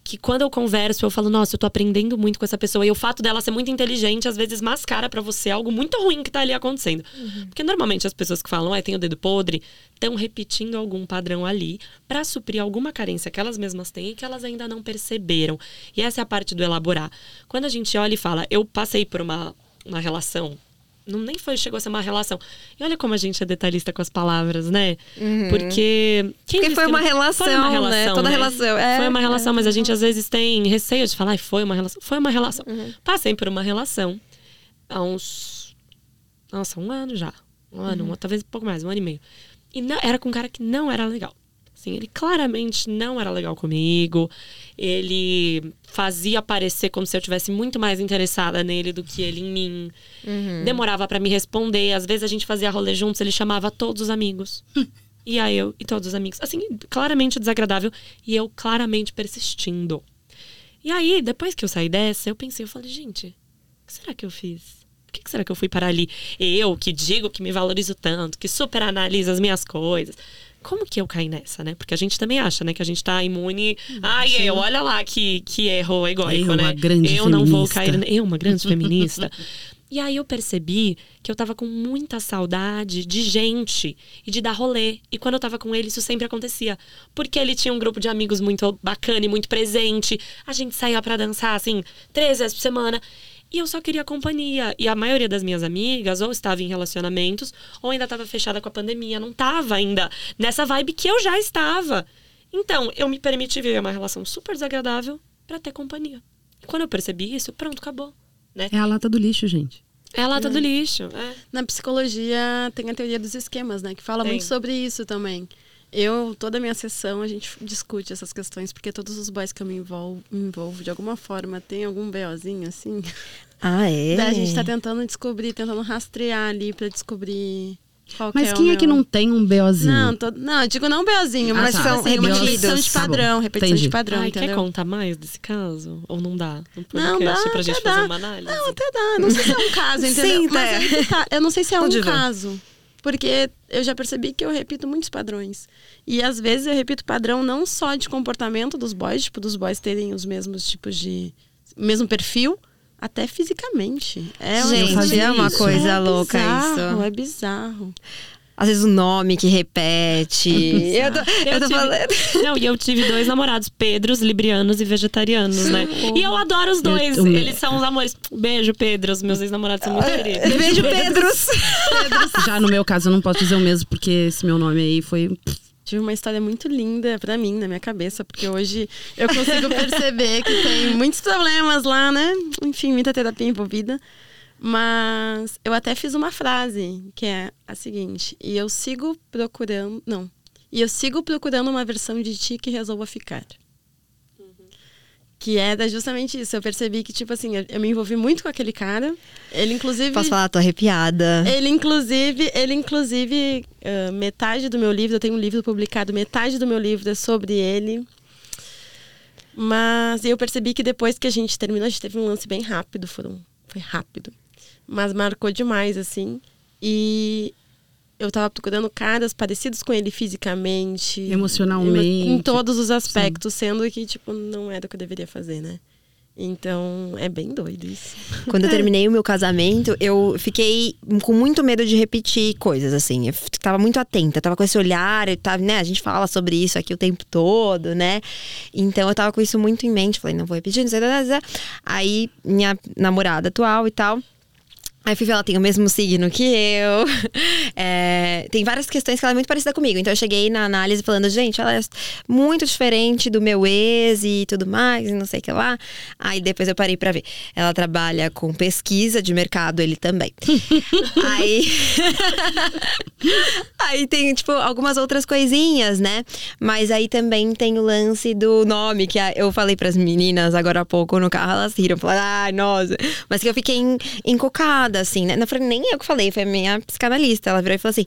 que quando eu converso, eu falo, nossa, eu tô aprendendo muito com essa pessoa. E o fato dela ser muito inteligente, às vezes, mascara pra você algo muito ruim que tá ali acontecendo. Porque normalmente as pessoas que falam, ai, tem o dedo podre, estão repetindo algum padrão ali pra suprir alguma carência que elas mesmas têm e que elas ainda não perceberam. E essa é a parte do elaborar. Quando a gente olha e fala, eu passei por uma, uma relação. Não nem foi, chegou a ser uma relação. E olha como a gente é detalhista com as palavras, né? Porque. Quem Porque foi uma não- relação, foi uma né? relação, Toda né? relação, é, foi uma relação, é. mas a gente às vezes tem receio de falar, foi uma relação. Foi uma relação. Passei por uma relação há uns. Nossa, um ano já. Um ano, um- talvez um pouco mais, um ano e meio. E não, era com um cara que não era legal. Assim, ele claramente não era legal comigo. Ele fazia parecer como se eu tivesse muito mais interessada nele do que ele em mim. Demorava pra me responder. Às vezes a gente fazia rolê juntos, ele chamava todos os amigos. e aí eu e todos os amigos. Assim, claramente desagradável. E eu claramente persistindo. E aí, depois que eu saí dessa, eu pensei, eu falei, gente, o que será que eu fiz? Por que, que será que eu fui parar ali? Eu, que digo que me valorizo tanto, que super analiso as minhas coisas. Como que eu caí nessa, né? Porque a gente também acha, né? Que a gente tá imune. Ai, eu, olha lá que, que erro egóico, Eu, né? uma grande eu não vou feminista. cair. Eu, uma grande feminista. E aí eu percebi que eu tava com muita saudade de gente e de dar rolê. E quando eu tava com ele, isso sempre acontecia. Porque ele tinha um grupo de amigos muito bacana e muito presente. A gente saía pra dançar, assim, três vezes por semana. E eu só queria companhia. E a maioria das minhas amigas ou estava em relacionamentos ou ainda estava fechada com a pandemia. Não tava ainda nessa vibe que eu já estava. Então, eu me permiti viver uma relação super desagradável pra ter companhia. E quando eu percebi isso, pronto, acabou. Né? É a lata do lixo, gente. É a lata do lixo. É. Na psicologia tem a teoria dos esquemas, né? Que fala Tem. muito sobre isso também. Eu, toda a minha sessão, a gente discute essas questões, porque todos os boys que eu me envolvo, me envolvo de alguma forma, tem algum BOzinho, assim. Ah, é? Daí a gente tá tentando descobrir, tentando rastrear ali pra descobrir qual Mas é quem é que meu- não tem um BOzinho? Não, tô- não, eu digo não BOzinho, Ah, mas tá. são Assim, repetição de Tá padrão, repetição Entendi. de padrão, Ai, quer entendeu? contar mais desse caso? Ou não dá? No Não, podcast dá, pra gente fazer dá. uma análise? Não, até dá. Não sei se é um caso, entendeu? Sim, Mas tá. que tá. Eu não sei se é um ver. caso. Porque eu já percebi que eu repito muitos padrões. E às vezes eu repito padrão não só de comportamento dos boys, tipo, dos boys terem os mesmos tipos de. mesmo perfil, até fisicamente. É Gente, é uma coisa é louca bizarro, isso. É bizarro. Às vezes o nome que repete. eu tô, eu tô tive- falando. Não, e eu tive dois namorados, Pedros, librianos e vegetarianos, né? E eu adoro os dois. Eu- eu- Eles são os amores. Beijo, Pedros. Meus ex-namorados são muito queridos. Beijo, Pedros. Já no meu caso, eu não posso dizer o mesmo, porque esse meu nome aí foi. Tive uma história muito linda pra mim, na minha cabeça, porque hoje eu consigo perceber que tem muitos problemas lá, né? Enfim, muita terapia envolvida. Mas eu até fiz uma frase que é a seguinte: e eu sigo procurando. Não. E eu sigo procurando uma versão de ti que resolva ficar. Que era justamente isso. Eu percebi que, tipo assim, eu, eu me envolvi muito com aquele cara. Ele, inclusive. Posso falar, tô arrepiada. Ele, inclusive, ele, inclusive, ah, metade do meu livro, eu tenho um livro publicado, metade do meu livro é sobre ele. Mas eu percebi que depois que a gente terminou, a gente teve um lance bem rápido, foram, foi rápido. Mas marcou demais, assim. E eu tava procurando caras parecidos com ele fisicamente. Emocionalmente. Em todos os aspectos, sendo que, tipo, não era o que eu deveria fazer, né? Então, é bem doido isso. Quando eu terminei o meu casamento, eu fiquei com muito medo de repetir coisas, assim. Eu tava muito atenta, tava com esse olhar, eu tava, né? A gente fala sobre isso aqui o tempo todo, né? Então eu tava com isso muito em mente. Falei, não vou repetir, não sei, não sei, não sei. Aí, minha namorada atual e tal. Aí fui ver, ela tem o mesmo signo que eu. É, tem várias questões que ela é muito parecida comigo. Então eu cheguei na análise falando, gente, ela é muito diferente do meu ex e tudo mais, e não sei o que lá. Aí depois eu parei pra ver. Ela trabalha com pesquisa de mercado, ele também. aí. aí tem, tipo, algumas outras coisinhas, né? Mas aí também tem o lance do nome, que a- eu falei pras meninas agora há pouco no carro, elas riram, falaram, ai, nossa. Mas que eu fiquei en- encucada, assim, né? Não foi nem eu que falei, foi a minha psicanalista. Ela virou e falou assim: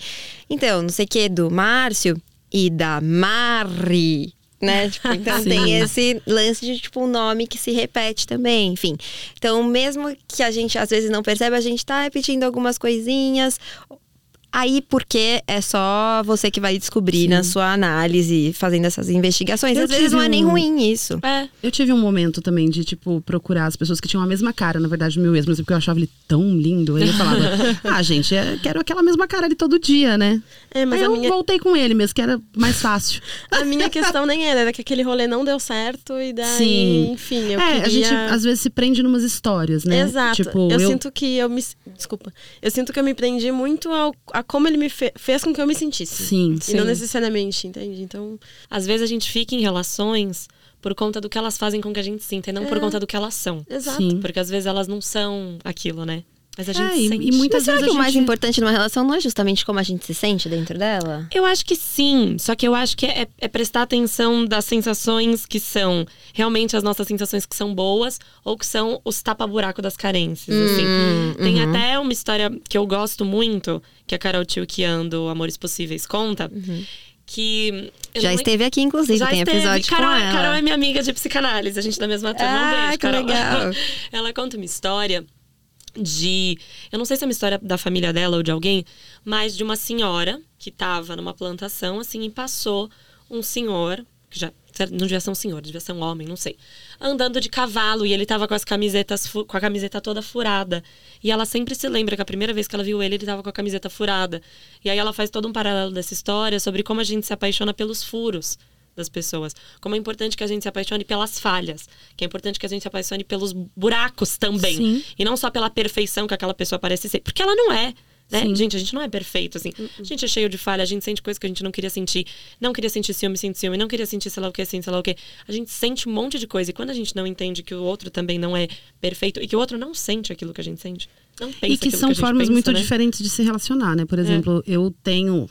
então, não sei o que, do Márcio e da Mari. Né? Tipo, então Sim. tem esse lance de tipo um nome que se repete também, enfim. Então, mesmo que a gente às vezes não percebe, a gente tá repetindo algumas coisinhas. Aí, porque é só você que vai descobrir na sua análise, fazendo essas investigações. Eu às vezes não é nem um- ruim isso. É. Eu tive um momento também de, tipo, procurar as pessoas que tinham a mesma cara, na verdade, do meu é porque eu achava ele tão lindo. Eu falava, ah, gente, é- quero aquela mesma cara ali todo dia, né? É, mas Aí a eu minha, voltei com ele mesmo, que era mais fácil. a minha questão nem era, era que aquele rolê não deu certo e daí, Sim. enfim, eu é, queria... a gente às vezes se prende numas histórias, né? Exato. Tipo, eu, sinto que eu me. Desculpa. Eu sinto que eu me prendi muito ao, a como ele me fe- fez com que eu me sentisse. Sim, E não sim. necessariamente, entende? Então. Às vezes a gente fica em relações por conta do que elas fazem com que a gente sinta, e não por conta do que elas são. Exato. Sim. Porque às vezes elas não são aquilo, né? Mas a gente É, e- sente. e muitas Mas será vezes que a o mais gente- importante numa relação não é justamente como a gente se sente dentro dela? Eu acho que sim, só que eu acho que é, é prestar atenção das sensações que são realmente as nossas sensações que são boas ou que são os tapa-buraco das carências, assim. Hum, Tem uhum. até uma história que eu gosto muito, que a Carol Tio do Amores Possíveis conta, que... eu Já esteve aqui, inclusive, já tem esteve. episódio Carol, com ela. Carol é minha amiga de psicanálise, a gente é da mesma turma. Ah, um beijo, que Carol. legal. Ela conta uma história de. Eu não sei se é uma história da família dela ou de alguém, mas de uma senhora que estava numa plantação, assim, e passou um senhor, que já não devia ser um senhor, devia ser um homem, não sei, andando de cavalo e ele tava com as camisetas, com a camiseta toda furada. E ela sempre se lembra que a primeira vez que ela viu ele, ele tava com a camiseta furada. E aí ela faz todo um paralelo dessa história sobre como a gente se apaixona pelos furos das pessoas. Como é importante que a gente se apaixone pelas falhas. Que é importante que a gente se apaixone pelos buracos também. Sim. E não só pela perfeição que aquela pessoa parece ser. Porque ela não é. Né? Gente, a gente não é perfeito, assim. A gente é cheio de falha, a gente sente coisas que a gente não queria sentir. Não queria sentir ciúme, sente ciúme. Não queria sentir sei lá o que, assim, sei lá o que. A gente sente um monte de coisa. E quando a gente não entende que o outro também não é perfeito e que o outro não sente aquilo que a gente sente, não pensa E que são gente formas pensa, muito né? diferentes de se relacionar, né? Por exemplo, eu tenho.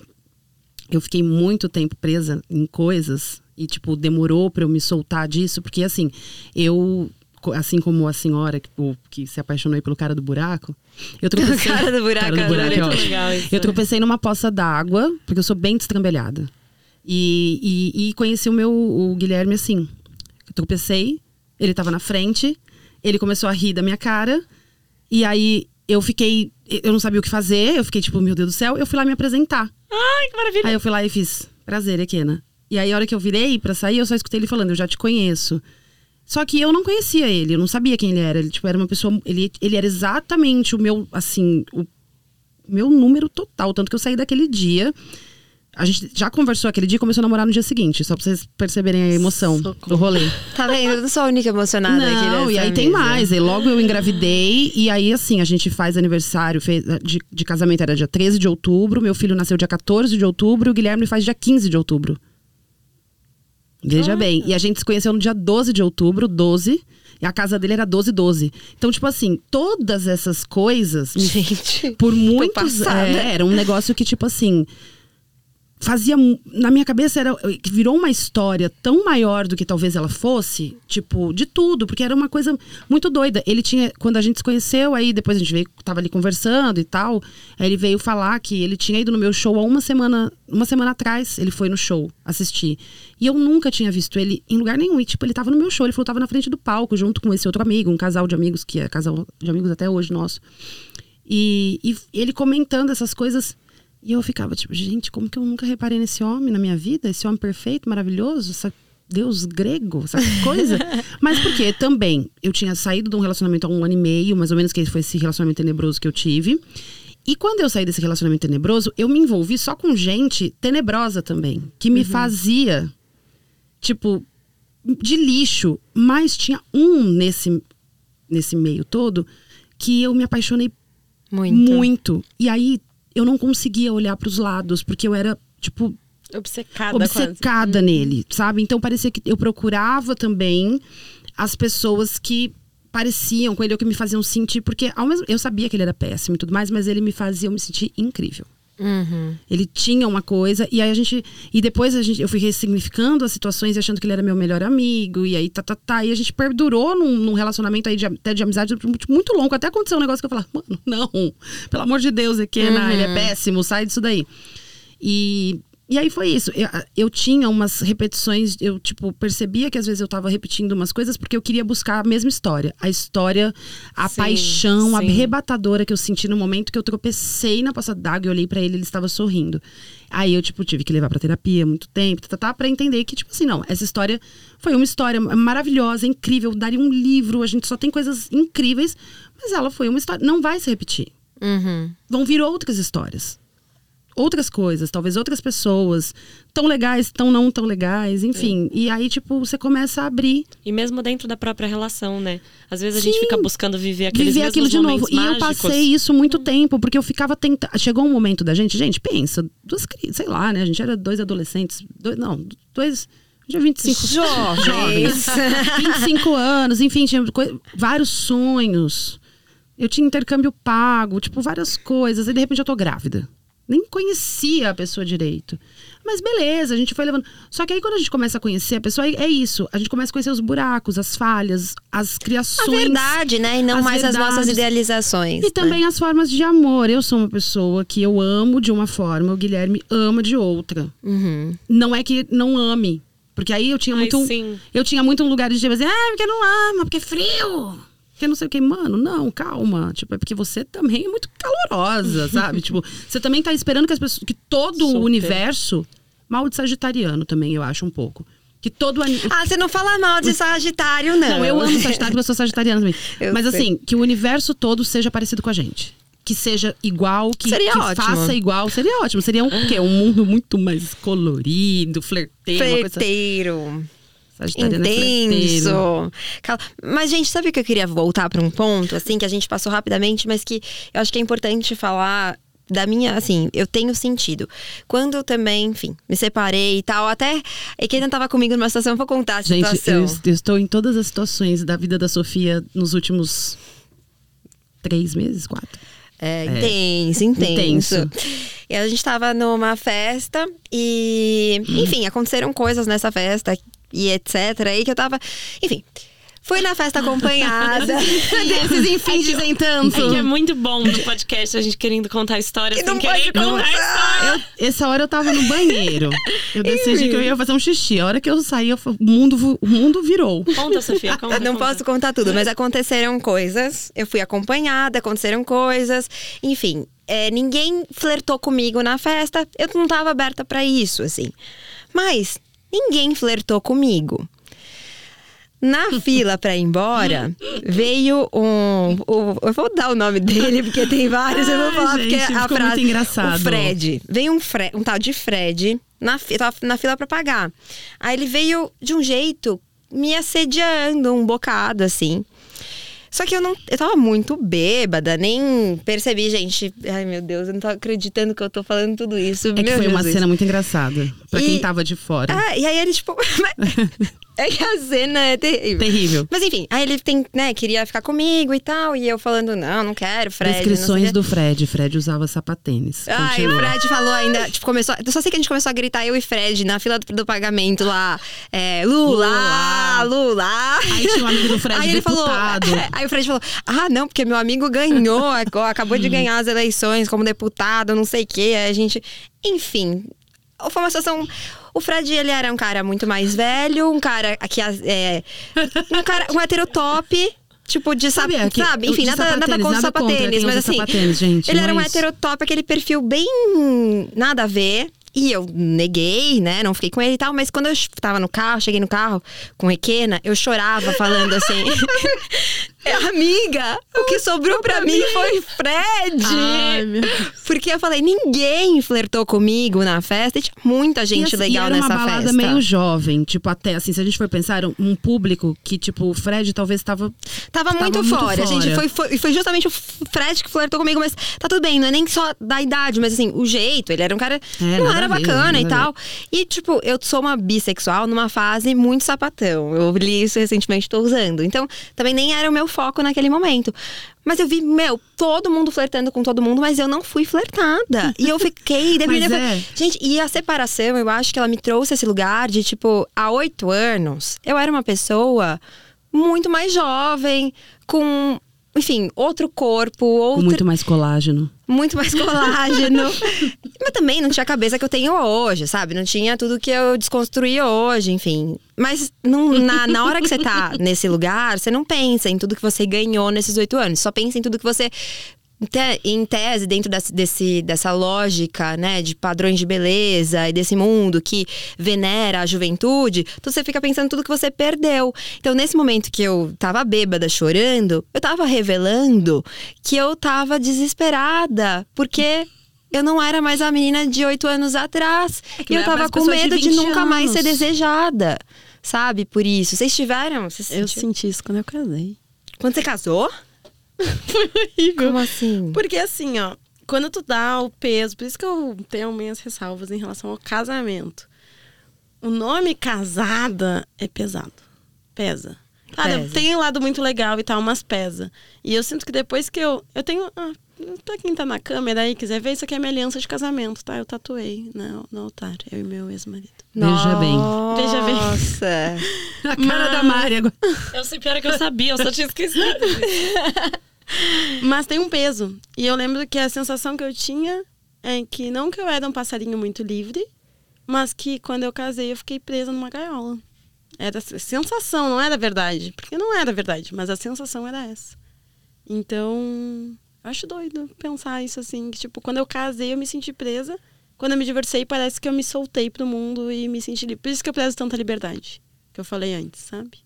Eu fiquei muito tempo presa em coisas e, tipo, demorou pra eu me soltar disso, porque, assim, eu. Assim como a senhora que, que se apaixonou aí pelo cara do buraco, eu tropecei. cara do buraco, Cara do buraco é Muito ótimo. legal. Eu tropecei numa poça d'água, porque eu sou bem destrambelhada. E, e, e conheci o meu o Guilherme assim. Eu tropecei, ele tava na frente, ele começou a rir da minha cara, e aí eu fiquei. Eu não sabia o que fazer, eu fiquei tipo, meu Deus do céu, eu fui lá me apresentar. Ai, que maravilha. Aí eu fui lá e fiz, prazer, Ekena. E aí a hora que eu virei pra sair, eu só escutei ele falando, eu já te conheço. Só que eu não conhecia ele, eu não sabia quem ele era. Ele, tipo, era uma pessoa. Ele, ele era exatamente o meu, assim, o meu número total. Tanto que eu saí daquele dia. A gente já conversou aquele dia e começou a namorar no dia seguinte, só pra vocês perceberem a emoção do rolê. Tá vendo? Eu não sou a única emocionada aqui Não, e aí tem mesa. mais. Aí logo eu engravidei, e aí assim, a gente faz aniversário fez- de, de casamento, era dia 13 de outubro, meu filho nasceu dia 14 de outubro, e o Guilherme faz dia 15 de outubro. Veja bem, e a gente se conheceu no dia 12 de outubro, 12, e a casa dele era 12-12. Então, tipo assim, todas essas coisas Gente, por muitos é, era um negócio que tipo assim fazia na minha cabeça era virou uma história tão maior do que talvez ela fosse tipo de tudo porque era uma coisa muito doida ele tinha quando a gente se conheceu aí depois a gente veio tava ali conversando e tal aí ele veio falar que ele tinha ido no meu show há uma semana uma semana atrás ele foi no show assistir e eu nunca tinha visto ele em lugar nenhum e tipo ele tava no meu show ele falou tava na frente do palco junto com esse outro amigo um casal de amigos que é casal de amigos até hoje nosso e, e ele comentando essas coisas. E eu ficava tipo, gente, como que eu nunca reparei nesse homem na minha vida? Esse homem perfeito, maravilhoso, essa Deus grego, essa coisa. Mas porque também eu tinha saído de um relacionamento há um ano e meio, mais ou menos, que foi esse relacionamento tenebroso que eu tive. E quando eu saí desse relacionamento tenebroso, eu me envolvi só com gente tenebrosa também, que me fazia, tipo, de lixo. Mas tinha um nesse, nesse meio todo que eu me apaixonei muito. muito. E aí eu não conseguia olhar para os lados, porque eu era, tipo, Obcecada, obcecada nele, sabe? Então parecia que eu procurava também as pessoas que pareciam com ele ou que me faziam sentir, porque ao mesmo eu sabia que ele era péssimo e tudo mais, mas ele me fazia me sentir incrível. Uhum. Ele tinha uma coisa, e aí a gente. E depois a gente, eu fui ressignificando as situações e achando que ele era meu melhor amigo, e aí tá, tá, tá. E a gente perdurou num, num relacionamento aí de, até de amizade muito, longo. Até aconteceu um negócio que eu falava, mano, não, pelo amor de Deus, Ekena, ele é péssimo, sai disso daí. E. E aí foi isso. Eu, eu tinha umas repetições, eu, tipo, percebia que às vezes eu tava repetindo umas coisas porque eu queria buscar a mesma história. A história, a Sim, paixão, a sim. arrebatadora que eu senti no momento que eu tropecei na poça d'água e olhei pra ele, ele estava sorrindo. Aí eu, tipo, tive que levar pra terapia muito tempo, tá, tá, tá, pra entender que, tipo assim, não, essa história foi uma história maravilhosa, incrível, daria um livro, a gente só tem coisas incríveis, mas ela foi uma história, não vai se repetir. Uhum. Vão vir outras histórias. Outras coisas, talvez outras pessoas, tão legais, tão não tão legais, enfim. E aí, tipo, você começa a abrir E mesmo dentro da própria relação, né? Às vezes a Sim. gente fica buscando viver aqueles viver aquilo de novo. momentos E eu mágicos. passei isso muito tempo, porque eu ficava tentando. Chegou um momento da gente, gente, pensa, duas sei lá, né? A gente era dois adolescentes, dois, não, dois. Já 25 Jovens. 25 anos, enfim, tinha vários sonhos. Eu tinha intercâmbio pago, tipo, várias coisas. E de repente eu tô grávida. Nem conhecia a pessoa direito. Mas beleza, a gente foi levando. Só que aí quando a gente começa a conhecer a pessoa, é isso. A gente começa a conhecer os buracos, as falhas, as A criações. verdade, né? E não as mais as nossas verdades. idealizações. E né? também as formas de amor. Eu sou uma pessoa que eu amo de uma forma, o Guilherme ama de outra. Uhum. Não é que não ame. Porque aí eu tinha Ai, muito. um- sim. Eu tinha muito um lugar de tipo assim, ah, porque não ama, porque é frio. Porque não sei o que, mano, não, calma. Tipo, é porque você também é muito calorosa, sabe? tipo, você também tá esperando que as pessoas. Que todo Super. o universo. Mal de sagitariano também, eu acho um pouco. Que todo ani- Ah, você não fala mal de Sagitário, não. não, eu amo Sagitário, porque eu sou Sagitariana também. Eu Mas sei. assim, que o universo todo seja parecido com a gente. Que seja igual, que, Seria que ótimo. faça igual. Seria ótimo. Seria um, quê? um mundo muito mais colorido, flerteiro. uma coisa- Flerteiro. É. Intenso. Mas, gente, sabe o que eu queria voltar para um ponto, assim, que a gente passou rapidamente, mas que eu acho que é importante falar da minha, assim, eu tenho sentido. Quando eu também, enfim, me separei e tal, até. E quem não tava comigo numa situação, eu vou contar a Gente, situação. eu, eu estou em todas as situações da vida da Sofia nos últimos três meses, quatro. É, É. intenso, intenso. Intenso. E a gente tava numa festa e, enfim, aconteceram coisas nessa festa e etc. Aí que eu tava. Enfim. Fui na festa acompanhada. Desses enfim dizem tanto. É que é muito bom do podcast a gente querendo contar a história E sem não querer pode contar história. Eu- essa hora eu tava no banheiro. Eu decidi que eu ia fazer um xixi. A hora que eu saí, eu o, mundo, o mundo virou. Conta, Sofia, conta. Eu não conta. posso contar tudo, mas aconteceram coisas. Eu fui acompanhada, aconteceram coisas. Enfim, é, ninguém flertou comigo na festa. Eu não tava aberta pra isso, assim. Mas ninguém flertou comigo. Na fila pra ir embora, veio um. o- eu vou dar o nome dele, porque tem vários, eu vou Ai, falar porque gente, a ficou frase. muito engraçado. O Fred. Veio um, Fre- um tal de Fred na, tava na fila pra pagar. Aí ele veio de um jeito me assediando um bocado, assim. Só que eu não. Eu tava muito bêbada, nem percebi, gente. Ai, meu Deus, eu não tô acreditando que eu tô falando tudo isso. É que meu foi uma Jesus. cena muito engraçada. Pra E- quem tava de fora. Ah, e aí ele, tipo. é que a cena é terrível. Terrível. Mas enfim, aí ele tem, né, queria ficar comigo e tal. E eu falando, não, não quero, Fred. Descrições do Fred. Fred usava sapatênis. Ah, e o. Fred falou ainda, tipo, começou. Eu só sei que a gente começou a gritar, eu e Fred, na fila do, do pagamento lá. É, Lula, Lula. Aí tinha um amigo do Fred, aí ele falou, aí o Fred falou: Ah, não, porque meu amigo ganhou, acabou de ganhar as eleições como deputado, não sei o quê. Aí a gente. Enfim. Foi uma situação. O Fred, ele era um cara muito mais velho, um cara que é. Um cara, um heterotop. Tipo, de sabe, Sabe, é que- sabe? Enfim, nada, nada contra sapatênis, mas assim. gente, ele era é um isso. heterotop, aquele perfil bem nada a ver. E eu neguei, né? Não fiquei com ele e tal. Mas quando eu tava no carro, cheguei no carro com Requena, eu chorava falando assim. "É, Amiga, o que sobrou pra mim foi Fred. Ai. Porque eu falei, ninguém flertou comigo na festa. E tinha muita gente e, assim, legal e era nessa uma balada festa. meio jovem, tipo, até assim, se a gente for pensar, um, público que, tipo, o Fred talvez tava. Tava muito Tava muito fora. A gente fora. foi, foi, foi justamente o Fred que flertou comigo, mas tá tudo bem, não é nem só da idade, mas assim, o jeito. Ele era um cara. É, não era ver, bacana e tal. E, tipo, eu sou uma bissexual numa fase muito sapatão. Eu li isso recentemente, tô usando. Então, também nem era o meu foco naquele momento. Mas eu vi, meu, todo mundo flertando com todo mundo, mas eu não fui flertada. E eu fiquei. Mas é. Gente, e a separação, eu acho que ela me trouxe esse lugar de, tipo, há oito anos, eu era uma pessoa muito mais jovem, com, enfim, outro corpo, Com outra, muito mais colágeno. Muito mais colágeno. Mas também não tinha a cabeça que eu tenho hoje, sabe? Não tinha tudo que eu desconstruí hoje, enfim. Mas não- na, na hora que você tá nesse lugar, você não pensa em tudo que você ganhou nesses oito anos. Só pensa em tudo que você. Em tese, dentro desse, desse- dessa lógica, né, de padrões de beleza e desse mundo que venera a juventude, então você fica pensando em tudo que você perdeu. Então, nesse momento que eu tava bêbada, chorando, eu tava revelando que eu tava desesperada, porque eu não era mais a menina de oito anos atrás. que e eu era tava com de medo de, 20 nunca mais ser anos. desejada. Sabe, por isso. Vocês tiveram? Vocês Eu senti isso quando eu casei. Quando você casou? Foi horrível. Como assim? Porque assim, ó, quando tu dá o peso, por isso que eu tenho minhas ressalvas em relação ao casamento. O nome casada é pesado. Pesa. Cara, Pesa. tem um lado muito legal e tal, mas pesa. E eu sinto que depois que eu. Eu tenho. Ah, pra quem tá na câmera aí quiser ver, isso aqui é minha aliança de casamento, tá? Eu tatuei no, no altar, eu e meu ex-marido. Veja bem. Veja bem. Nossa. A cara da Mari agora. Eu sei, pior é que eu sabia, eu só tinha esquecido. Mas tem um peso. E eu lembro que a sensação que eu tinha é que não que eu era um passarinho muito livre, mas que quando eu casei eu fiquei presa numa gaiola. Era sensação, não era verdade. Porque não era verdade, mas a sensação era essa. Então, acho doido pensar isso assim. Que, tipo, quando eu casei eu me senti presa. Quando eu me divorciei parece que eu me soltei pro mundo e me senti livre. Por isso que eu prezo tanta liberdade. Que eu falei antes, sabe?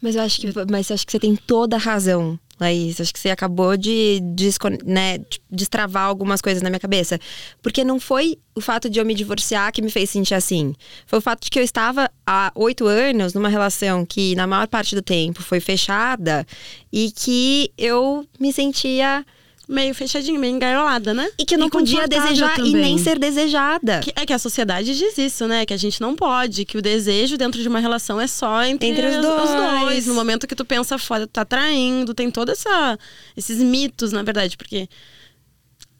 Mas eu acho que, mas eu acho que você tem toda a razão, Laís. Acho que você acabou de, né, de destravar algumas coisas na minha cabeça. Porque não foi o fato de eu me divorciar que me fez sentir assim. Foi o fato de que eu estava há oito anos numa relação que, na maior parte do tempo, foi fechada e que eu me sentia. Meio fechadinho, meio engaiolada, né? E que não E podia desejar e também. nem ser desejada. Que- é que a sociedade diz isso, né? Que a gente não pode, que o desejo dentro de uma relação é só entre, Entre os os, dois. dois. No momento que tu pensa fora, tu tá traindo, tem todos essa, esses mitos, na verdade, porque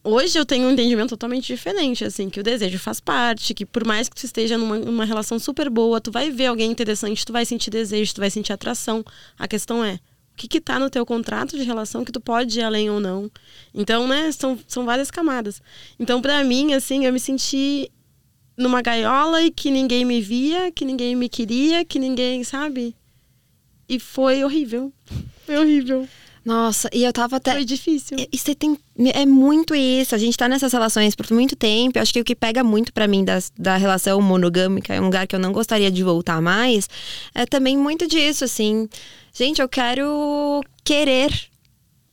hoje eu tenho um entendimento totalmente diferente, assim, que o desejo faz parte, que por mais que tu esteja numa, numa relação super boa, tu vai ver alguém interessante, tu vai sentir desejo, tu vai sentir atração. A questão é, o que que tá no teu contrato de relação que tu pode ir além ou não? Então, né, são, são várias camadas. Então, pra mim, assim, eu me senti numa gaiola e que ninguém me via, que ninguém me queria, que ninguém, sabe? E foi horrível. Foi horrível. Nossa, e eu tava até. Foi difícil. E você tem. É muito isso. A gente tá nessas relações por muito tempo. Eu acho que o que pega muito pra mim das, da relação monogâmica, é um lugar que eu não gostaria de voltar mais, é também muito disso, assim. Gente, eu quero querer.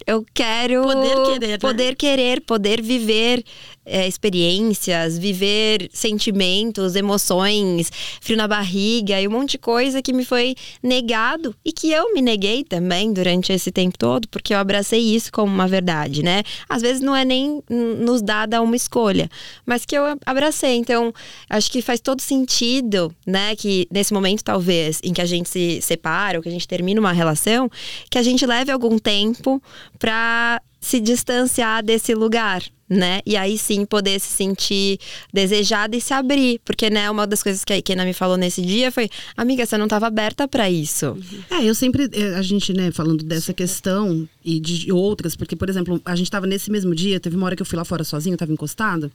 Eu quero. Poder querer, né? Poder querer, poder viver é, experiências, viver sentimentos, emoções, frio na barriga e um monte de coisa que me foi negado e que eu me neguei também durante esse tempo todo, porque eu abracei isso como uma verdade, né? Às vezes não é nem nos dada uma escolha, mas que eu abracei. Então, acho que faz todo sentido, né, que nesse momento talvez em que a gente se separa ou que a gente termina uma relação, que a gente leve algum tempo pra se distanciar desse lugar, né? E aí sim poder se sentir desejada e se abrir. Porque, né, uma das coisas que a Ikena me falou nesse dia foi: amiga, você não estava aberta para isso. É, eu sempre, é, a gente, né, falando dessa questão e de outras, porque, por exemplo, a gente tava nesse mesmo dia, teve uma hora que eu fui lá fora sozinha, eu tava encostada,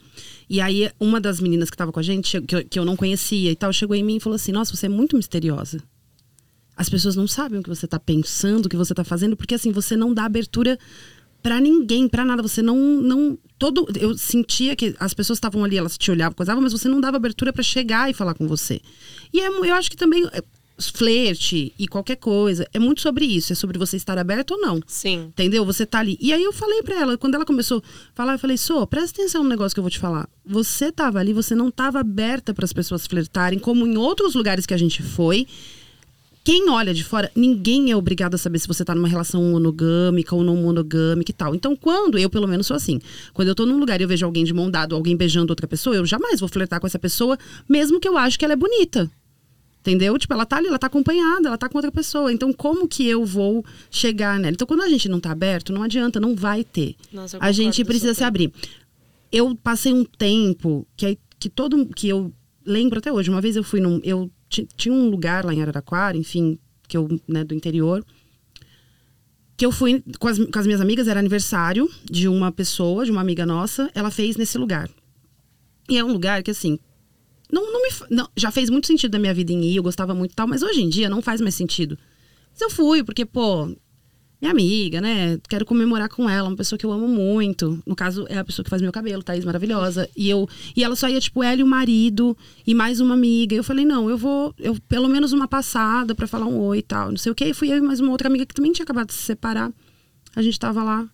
e aí uma das meninas que tava com a gente, que eu, que eu não conhecia e tal, chegou em mim e falou assim: Nossa, você é muito misteriosa. As pessoas não sabem o que você tá pensando, o que você tá fazendo, porque assim, você não dá abertura pra ninguém, pra nada. Você não. não todo Eu sentia que as pessoas estavam ali, elas te olhavam, coisavam, mas você não dava abertura pra chegar e falar com você. E é eu acho que também. é, Flerte e qualquer coisa, é muito sobre isso, é sobre você estar aberto ou não. Sim. Entendeu? Você tá ali. E aí eu falei pra ela, quando ela começou a falar, eu falei, Sô, presta atenção no negócio que eu vou te falar. Você tava ali, você não tava aberta para as pessoas flertarem, como em outros lugares que a gente foi. Quem olha de fora, ninguém é obrigado a saber se você tá numa relação monogâmica ou não monogâmica e tal. Então, quando, eu pelo menos sou assim, quando eu tô num lugar e eu vejo alguém de mão dada, alguém beijando outra pessoa, eu jamais vou flertar com essa pessoa, mesmo que eu acho que ela é bonita. Entendeu? Tipo, ela tá ali, ela tá acompanhada, ela tá com outra pessoa. Então, como que eu vou chegar nela? Então, quando a gente não tá aberto, não adianta, não vai ter. Nossa, a gente precisa super. se abrir. Eu passei um tempo que, que todo que eu lembro até hoje. Uma vez eu fui num. Eu tinha um lugar lá em Araraquara, enfim, que eu, né, do interior. Que eu fui com as, com as minhas amigas, era aniversário de uma pessoa, de uma amiga nossa, ela fez nesse lugar. E é um lugar que, assim, não, não me. não, já fez muito sentido na minha vida em ir, eu gostava muito e tal, mas hoje em dia não faz mais sentido. Mas eu fui, porque, pô, minha amiga, né? Quero comemorar com ela, uma pessoa que eu amo muito. No caso, é a pessoa que faz meu cabelo, Thaís, maravilhosa. E eu e ela só ia, tipo, ela e o marido e mais uma amiga. Eu falei, não, eu vou, eu pelo menos uma passada pra falar um oi e tal. Não sei o quê. E fui eu e mais uma outra amiga que também tinha acabado de se separar. A gente tava lá.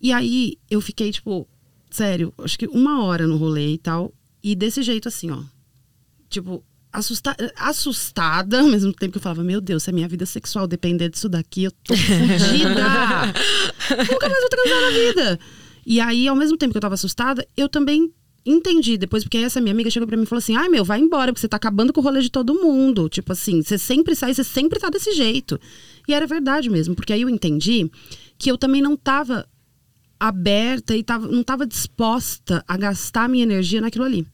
E aí eu fiquei, tipo, sério, acho que uma hora no rolê e tal. E desse jeito assim, ó. Tipo, assusta assustada, ao mesmo tempo que eu falava, meu Deus, se a minha vida sexual depender disso daqui, eu tô fodida. Nunca mais vou transar na vida. E aí, ao mesmo tempo que eu tava assustada, eu também entendi depois, porque essa minha amiga chegou pra mim e falou assim: ai meu, vai embora, porque você tá acabando com o rolê de todo mundo. Tipo assim, você sempre sai, você sempre tá desse jeito. E era verdade mesmo, porque aí eu entendi que eu também não tava aberta e tava, não tava disposta a gastar minha energia naquilo ali.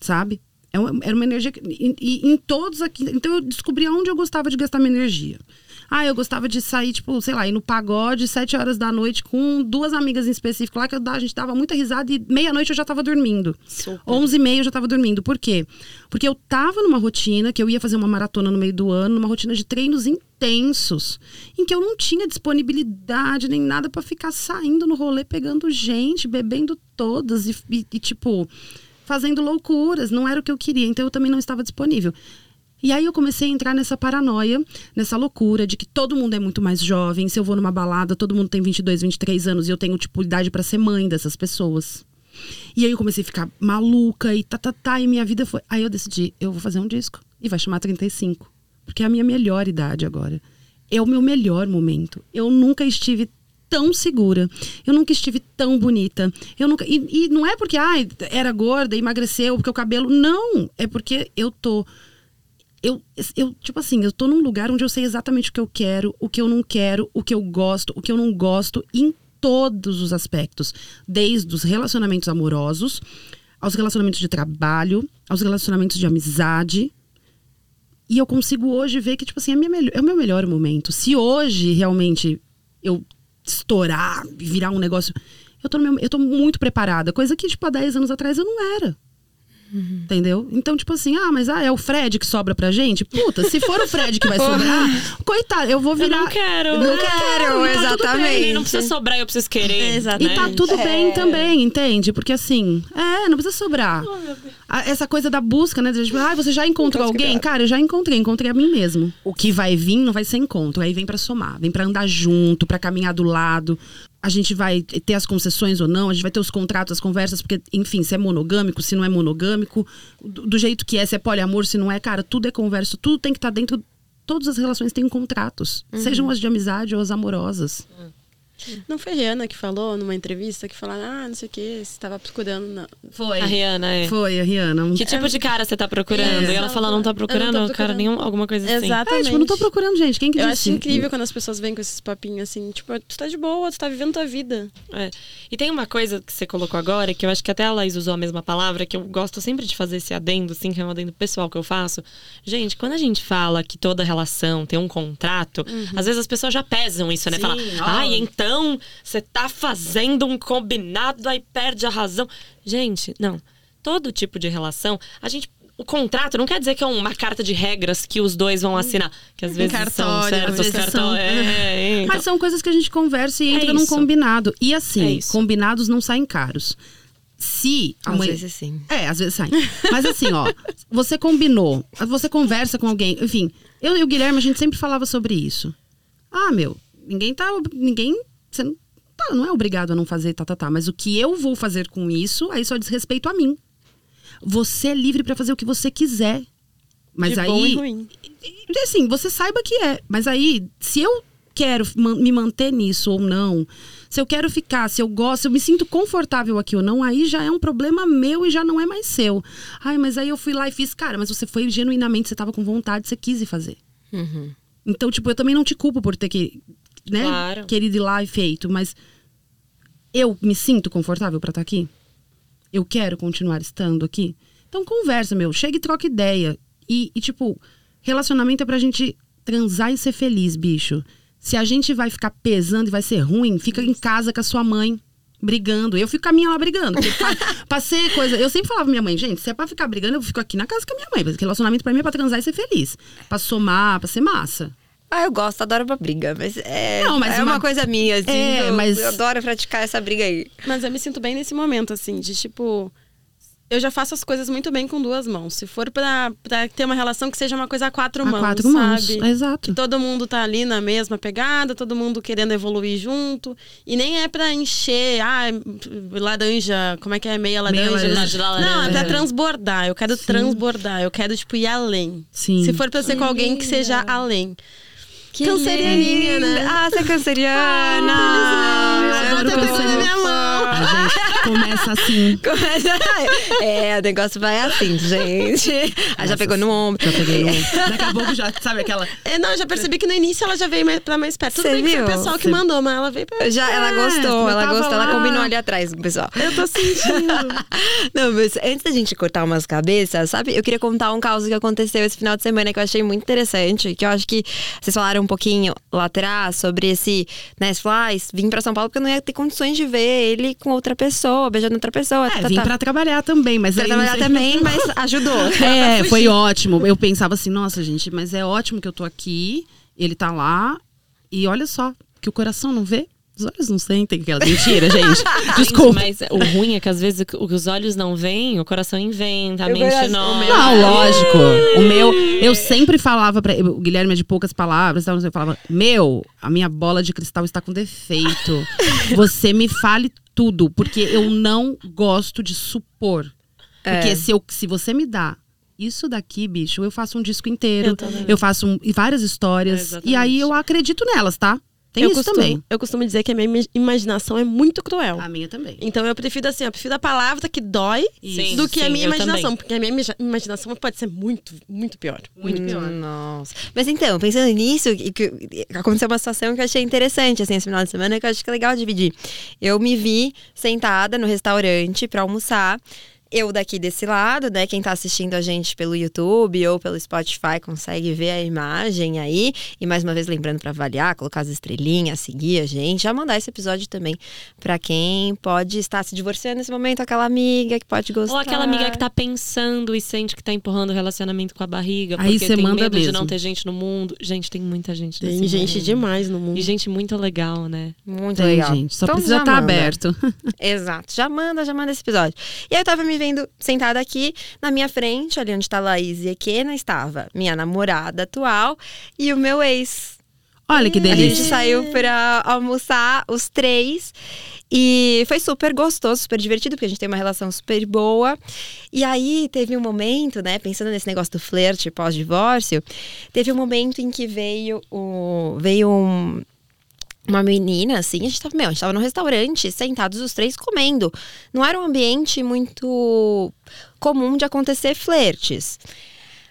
Sabe? É uma- Era uma energia. que- E, e em todos aqui. Então eu descobri onde eu gostava de gastar minha energia. Ah, eu gostava de sair, tipo, sei lá, ir no pagode, sete horas da noite, com duas amigas em específico lá, que eu a gente dava muita risada e meia-noite eu já tava dormindo. Onze e meia eu já tava dormindo. Por quê? Porque eu tava numa rotina, que eu ia fazer uma maratona no meio do ano, numa rotina de treinos intensos, em que eu não tinha disponibilidade nem nada pra ficar saindo no rolê, pegando gente, bebendo todas e, e- e, tipo, fazendo loucuras. Não era o que eu queria, então eu também não estava disponível. E aí eu comecei a entrar nessa paranoia, nessa loucura de que todo mundo é muito mais jovem. Se eu vou numa balada, todo mundo tem 22, 23 anos e eu tenho, tipo, idade pra ser mãe dessas pessoas. E aí eu comecei a ficar maluca e tá, tá, tá, e minha vida foi. Aí eu decidi, eu vou fazer um disco e vai chamar 35. Porque é a minha melhor idade agora. É o meu melhor momento. Eu nunca estive tão segura. Eu nunca estive tão bonita. Eu nunca. E, e não é porque, ai, era gorda, emagreceu, porque o cabelo. Não! É porque eu tô eu, eu, tipo assim, eu tô num lugar onde eu sei exatamente o que eu quero, o que eu não quero, o que eu gosto, o que eu não gosto, em todos os aspectos. Desde os relacionamentos amorosos, aos relacionamentos de trabalho, aos relacionamentos de amizade. E eu consigo hoje ver que, tipo assim, é, minha melhor- é o meu melhor momento. Se hoje realmente eu estourar, virar um negócio. Eu tô, meu- eu tô muito preparada. Coisa que, tipo, há 10 anos atrás eu não era. Entendeu? Então, tipo assim, ah, mas ah, é o Fred que sobra pra gente? Puta, se for o Fred que vai sobrar, coitado, eu vou Eu virar. não quero. Não quero, e tá exatamente. Não precisa sobrar, eu preciso querer. Exatamente. E tá tudo bem também, entende? Porque assim, é, não precisa sobrar. A- Essa coisa da busca, né? Tipo, ah, você já encontrou alguém? Cara, eu já encontrei, encontrei a mim mesmo. O que vai vir não vai ser encontro, aí vem pra somar, vem pra andar junto, pra caminhar do lado. A gente vai ter as concessões ou não, a gente vai ter os contratos, as conversas, porque, enfim, se é monogâmico, se não é monogâmico, do, do jeito que é, se é poliamor, se não é, cara, tudo é conversa, tudo tem que estar dentro. Todas as relações têm contratos, sejam as de amizade ou as amorosas. Não foi a Rihanna que falou numa entrevista que falaram, ah, não sei o que, você estava procurando. Na... Foi. A Rihanna, é. Foi, a Rihanna. Que tipo de cara você tá procurando? É. E ela fala, não tá procurando, não tô cara, procurando. nenhum, alguma coisa assim. Exatamente. É, tipo, não tô procurando gente. Quem que Eu disse? acho incrível quando as pessoas vêm com esses papinhos assim, tipo, tu tá de boa, tu tá vivendo tua vida. É. E tem uma coisa que você colocou agora, que eu acho que até a Laís usou a mesma palavra, que eu gosto sempre de fazer esse adendo, assim, que é um adendo pessoal que eu faço. Gente, quando a gente fala que toda relação tem um contrato, às vezes as pessoas já pesam isso, né? Sim, ai, então você tá fazendo um combinado, aí perde a razão. Gente, não. Todo tipo de relação, a gente. O contrato não quer dizer que é uma carta de regras que os dois vão assinar. Que às vezes são cartório, certos às vezes cartões. são. É, então. Mas são coisas que a gente conversa e É entra num combinado. E É assim, isso. combinados não saem caros. Se a Às mãe... vezes sim. É, às vezes saem. Mas assim, ó, você combinou, você conversa com alguém, enfim. Eu e o Guilherme, a gente sempre falava sobre isso. Ah, meu, ninguém tá. Ninguém. Você não, tá, não é obrigado a não fazer, tá, tá, tá. Mas o que eu vou fazer com isso, aí só diz respeito a mim. Você é livre pra fazer o que você quiser. Mas de aí. bom e ruim. Assim, você saiba que é. Mas aí, se eu quero me manter nisso ou não, se eu quero ficar, se eu gosto, se eu me sinto confortável aqui ou não, aí já é um problema meu e já não é mais seu. Ai, mas aí eu fui lá e fiz, cara, mas você foi genuinamente, você tava com vontade, você quis ir fazer. Uhum. Então, tipo, eu também não te culpo por ter que, né, Claro. querido ir lá e feito, mas eu me sinto confortável pra estar aqui? Eu quero continuar estando aqui? Então conversa, meu, chega e troca ideia. E, e, tipo, relacionamento é pra gente transar e ser feliz, bicho. Se a gente vai ficar pesando e vai ser ruim, fica em casa com a sua mãe. Brigando. Eu fico com a minha lá brigando. Passei coisa. Eu sempre falava pra minha mãe, gente, se é pra ficar brigando, eu fico aqui na casa com a minha mãe. Porque relacionamento pra mim é pra transar e ser feliz. Pra somar, pra ser massa. Ah, eu gosto, adoro uma briga, mas é, Não, mas é uma, uma- coisa minha, assim. É, eu, mas- eu adoro praticar essa briga aí. Mas eu me sinto bem nesse momento, assim, de tipo. Eu já faço as coisas muito bem com duas mãos. Se for pra, pra ter uma relação que seja uma coisa a quatro A mãos, quatro mãos. sabe? Exato. Que todo mundo tá ali na mesma pegada, todo mundo querendo evoluir junto. E nem é pra encher, ah, laranja, como é que é? Meia laranja. de laranja. Não, é pra É. transbordar. Eu quero transbordar. Eu quero, tipo, ir além. Sim. Se for pra ser com alguém que seja além. Que Cancerianinha, linda. né? Ah, você é canceriana! eu adoro Ela tá pegando canceriano. minha mão. Ah, gente, Começa assim. é, o negócio vai assim, gente. Aí já pegou no ombro. Já peguei no... Daqui a pouco já, sabe aquela... É, não, eu já percebi que no início ela já veio mais, pra mais perto. Tudo Cê bem que foi viu? o pessoal que Cê- mandou, mas ela veio pra... Já, ela É, gostou, eu ela gostou, ela lá. combinou ali atrás com o pessoal. Eu tô sentindo. Não, mas antes da gente cortar umas cabeças, sabe? Eu queria contar um caso que aconteceu esse final de semana que eu achei muito interessante. Que eu acho que vocês falaram um pouquinho lá atrás sobre esse, né? Você falou, ah, vim pra São Paulo porque eu não ia ter condições de ver ele com outra pessoa, beijando outra pessoa. É, tá, vim tá. pra trabalhar também, mas Pra não trabalhar sei- também, mas ajudou. É, foi ótimo. Eu pensava assim, nossa, gente, mas é ótimo que eu tô aqui, ele tá lá, e olha só, que o coração não vê, os olhos não sentem aquela mentira, gente. Desculpa. Gente, mas o ruim é que às vezes o que os olhos não veem, o coração inventa, a Eu mente gosto- não. o meu- Não, lógico. O meu, eu sempre falava pra o Guilherme é de poucas palavras, eu falava: "Meu, a minha bola de cristal está com defeito. Você me fale tudo, porque eu não gosto de supor. Porque É. se eu se você me dá isso daqui, bicho, eu faço um disco inteiro, Eu eu faço um- várias histórias Exatamente. e aí eu acredito nelas, tá? Tem eu isso costumo, também. Eu costumo dizer que a minha imaginação é muito cruel. A minha também. Então eu prefiro assim, eu prefiro a palavra que dói Sim, do que a sim, minha eu imaginação. também. Porque a minha imagi- imaginação pode ser muito, muito pior. Muito pior. Hum, Nossa. Mas então, pensando nisso, que, aconteceu uma situação que eu achei interessante, assim, esse final de semana, que eu acho que é legal dividir. Eu me vi sentada no restaurante pra almoçar. Eu daqui desse lado, né? Quem tá assistindo a gente pelo YouTube ou pelo Spotify consegue ver a imagem aí. E mais uma vez lembrando pra avaliar, colocar as estrelinhas, seguir a gente, já mandar esse episódio também pra quem pode estar se divorciando nesse momento, aquela amiga que pode gostar. Ou aquela amiga que tá pensando e sente que tá empurrando o relacionamento com a barriga. Aí porque tem manda medo de mesmo. não ter gente no mundo. Gente, tem muita gente Tem gente mundo. demais no mundo. E gente muito legal, né? Muito Tem, legal. gente, só Então precisa já estar manda. aberto. Exato. Já manda, já manda esse episódio. E aí eu tava me vendo sentada aqui, na minha frente, ali onde tá a Laís e a Ekena, estava minha namorada atual e o meu ex. Olha que A gente delícia. saiu pra almoçar, os três. E foi super gostoso, super divertido, porque a gente tem uma relação super boa. E aí teve um momento, né, pensando nesse negócio do flerte pós-divórcio, teve um momento em que veio o veio um, uma menina, assim, a gente tava, meu, a gente tava no restaurante, sentados os três comendo. Não era um ambiente muito comum de acontecer flertes.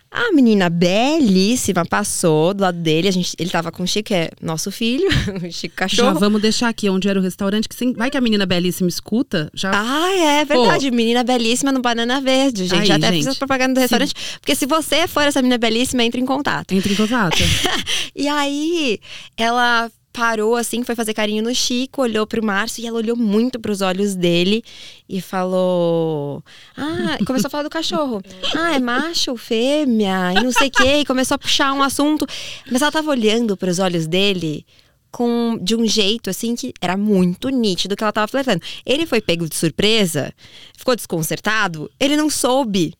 A menina belíssima passou do lado dele, a gente, ele tava com o Chico, que é nosso filho, o Chico Já cachorro. vamos deixar aqui onde era o restaurante, que sem- vai que a menina belíssima escuta, já Ah, é verdade. Menina belíssima no Banana Verde, gente. Aí, Já até gente. fiz propaganda do restaurante. Porque se você for essa menina belíssima, entre em contato. entra em contato. E aí, ela parou assim, foi fazer carinho no Chico, olhou pro Márcio e ela olhou muito pros olhos dele e falou: Ah, começou a falar do cachorro. Ah, é macho, fêmea, e não sei quê. E começou a puxar um assunto. Mas ela tava olhando pros olhos dele. Com, de um jeito assim que era muito nítido que ela tava flertando. Ele foi pego de surpresa, ficou desconcertado, ele não soube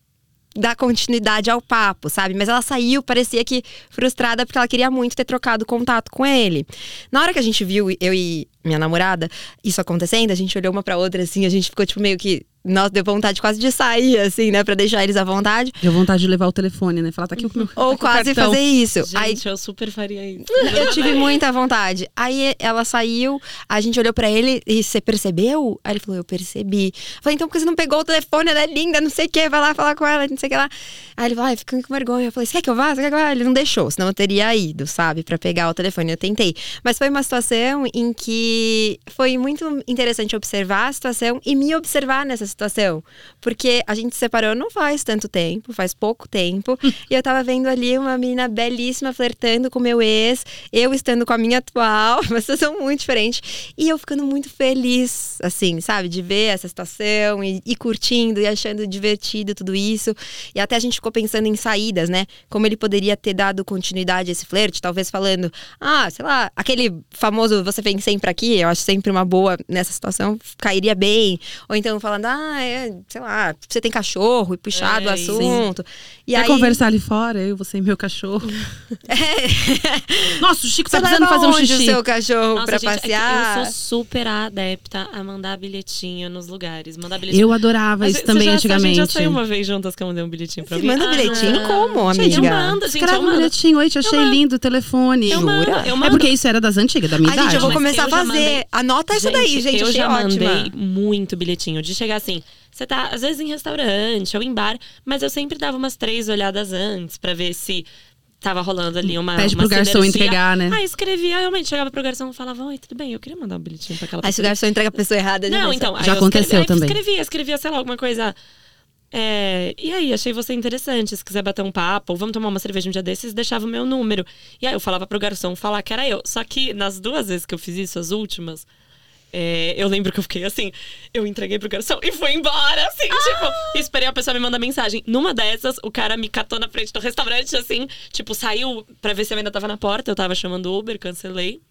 dar continuidade ao papo, sabe? Mas ela saiu, parecia que frustrada porque ela queria muito ter trocado contato com ele. Na hora que a gente viu, eu e minha namorada, isso acontecendo, a gente olhou uma pra outra assim, a gente ficou tipo meio que. Nossa, deu vontade quase de sair, assim, né? Pra deixar eles à vontade. Deu vontade de levar o telefone, né? Falar, tá aqui o meu. tá Ou quase fazer isso. Gente, Aí eu super faria isso. eu tive muita vontade. Aí ela saiu, a gente olhou pra ele e você percebeu? Aí ele falou, eu percebi. Eu falei, então por que você não pegou o telefone? Ela é linda, não sei o quê, vai lá falar com ela, não sei o que lá. Aí ele falou, ai, fico com vergonha. Eu falei, você quer que eu vá? Você quer que eu vá? Ele não deixou, senão eu teria ido, sabe, pra pegar o telefone. Eu tentei. Mas foi uma situação em que foi muito interessante observar a situação e me observar nessa situação. Porque a gente se separou não faz tanto tempo, faz pouco tempo. e eu tava vendo ali uma menina belíssima flertando com meu ex, eu estando com a minha atual, uma situação muito diferente. E eu ficando muito feliz, assim, sabe, de ver essa situação e, e curtindo e achando divertido tudo isso. E até a gente ficou pensando em saídas, né? Como ele poderia ter dado continuidade a esse flerte, talvez falando, ah, sei lá, aquele famoso você vem sempre aqui, eu acho sempre uma boa nessa situação, cairia bem. Ou então falando, ah, é, sei lá, você tem cachorro e puxar do É, assunto. E Quer aí, conversar ali fora? Eu, você e meu cachorro. Nossa, o Chico Você tá precisando fazer um xixi. o seu cachorro Nossa, pra gente, é passear? eu sou super adepta a mandar bilhetinho nos lugares. Mandar bilhetinho. Eu adorava A isso gente- também já, antigamente. A gente já saiu uma vez juntas que eu mandei um bilhetinho pra Você mim. manda Ah, bilhetinho como, Gente, eu amiga? mando, gente, Escreve eu um mando. bilhetinho. Oi, te achei mando. lindo o telefone. Eu mando, eu É mando. porque isso era das antigas, da minha Ai, gente, idade. eu vou começar a fazer fazer. Anota essa daí, gente. Eu já ótima. mandei muito bilhetinho de chegar assim. Você tá, às vezes, em restaurante ou em bar, mas eu sempre dava umas três olhadas antes pra ver se tava rolando ali uma. Pede uma pro garçom sinergia. entregar, né? Aí escrevia, realmente, chegava pro garçom e falava: Oi, tudo bem, eu queria mandar um bilhetinho pra aquela Aí se o pessoa. garçom entrega a pessoa errada. Não, então. Já eu aconteceu escrevi, aí também. Escrevia, escrevia, sei lá, alguma coisa. é, e aí, achei você interessante. Se quiser bater um papo, ou vamos tomar uma cerveja um dia desses, deixava o meu número. E aí eu falava pro garçom falar que era eu. Só que nas duas vezes que eu fiz isso, as últimas, é, eu lembro que eu fiquei assim, eu entreguei pro garçom e fui embora, assim, tipo, esperei a pessoa me mandar mensagem. Numa dessas, o cara me catou na frente do restaurante, assim, tipo, saiu pra ver se eu ainda tava na porta, eu tava chamando o Uber, cancelei.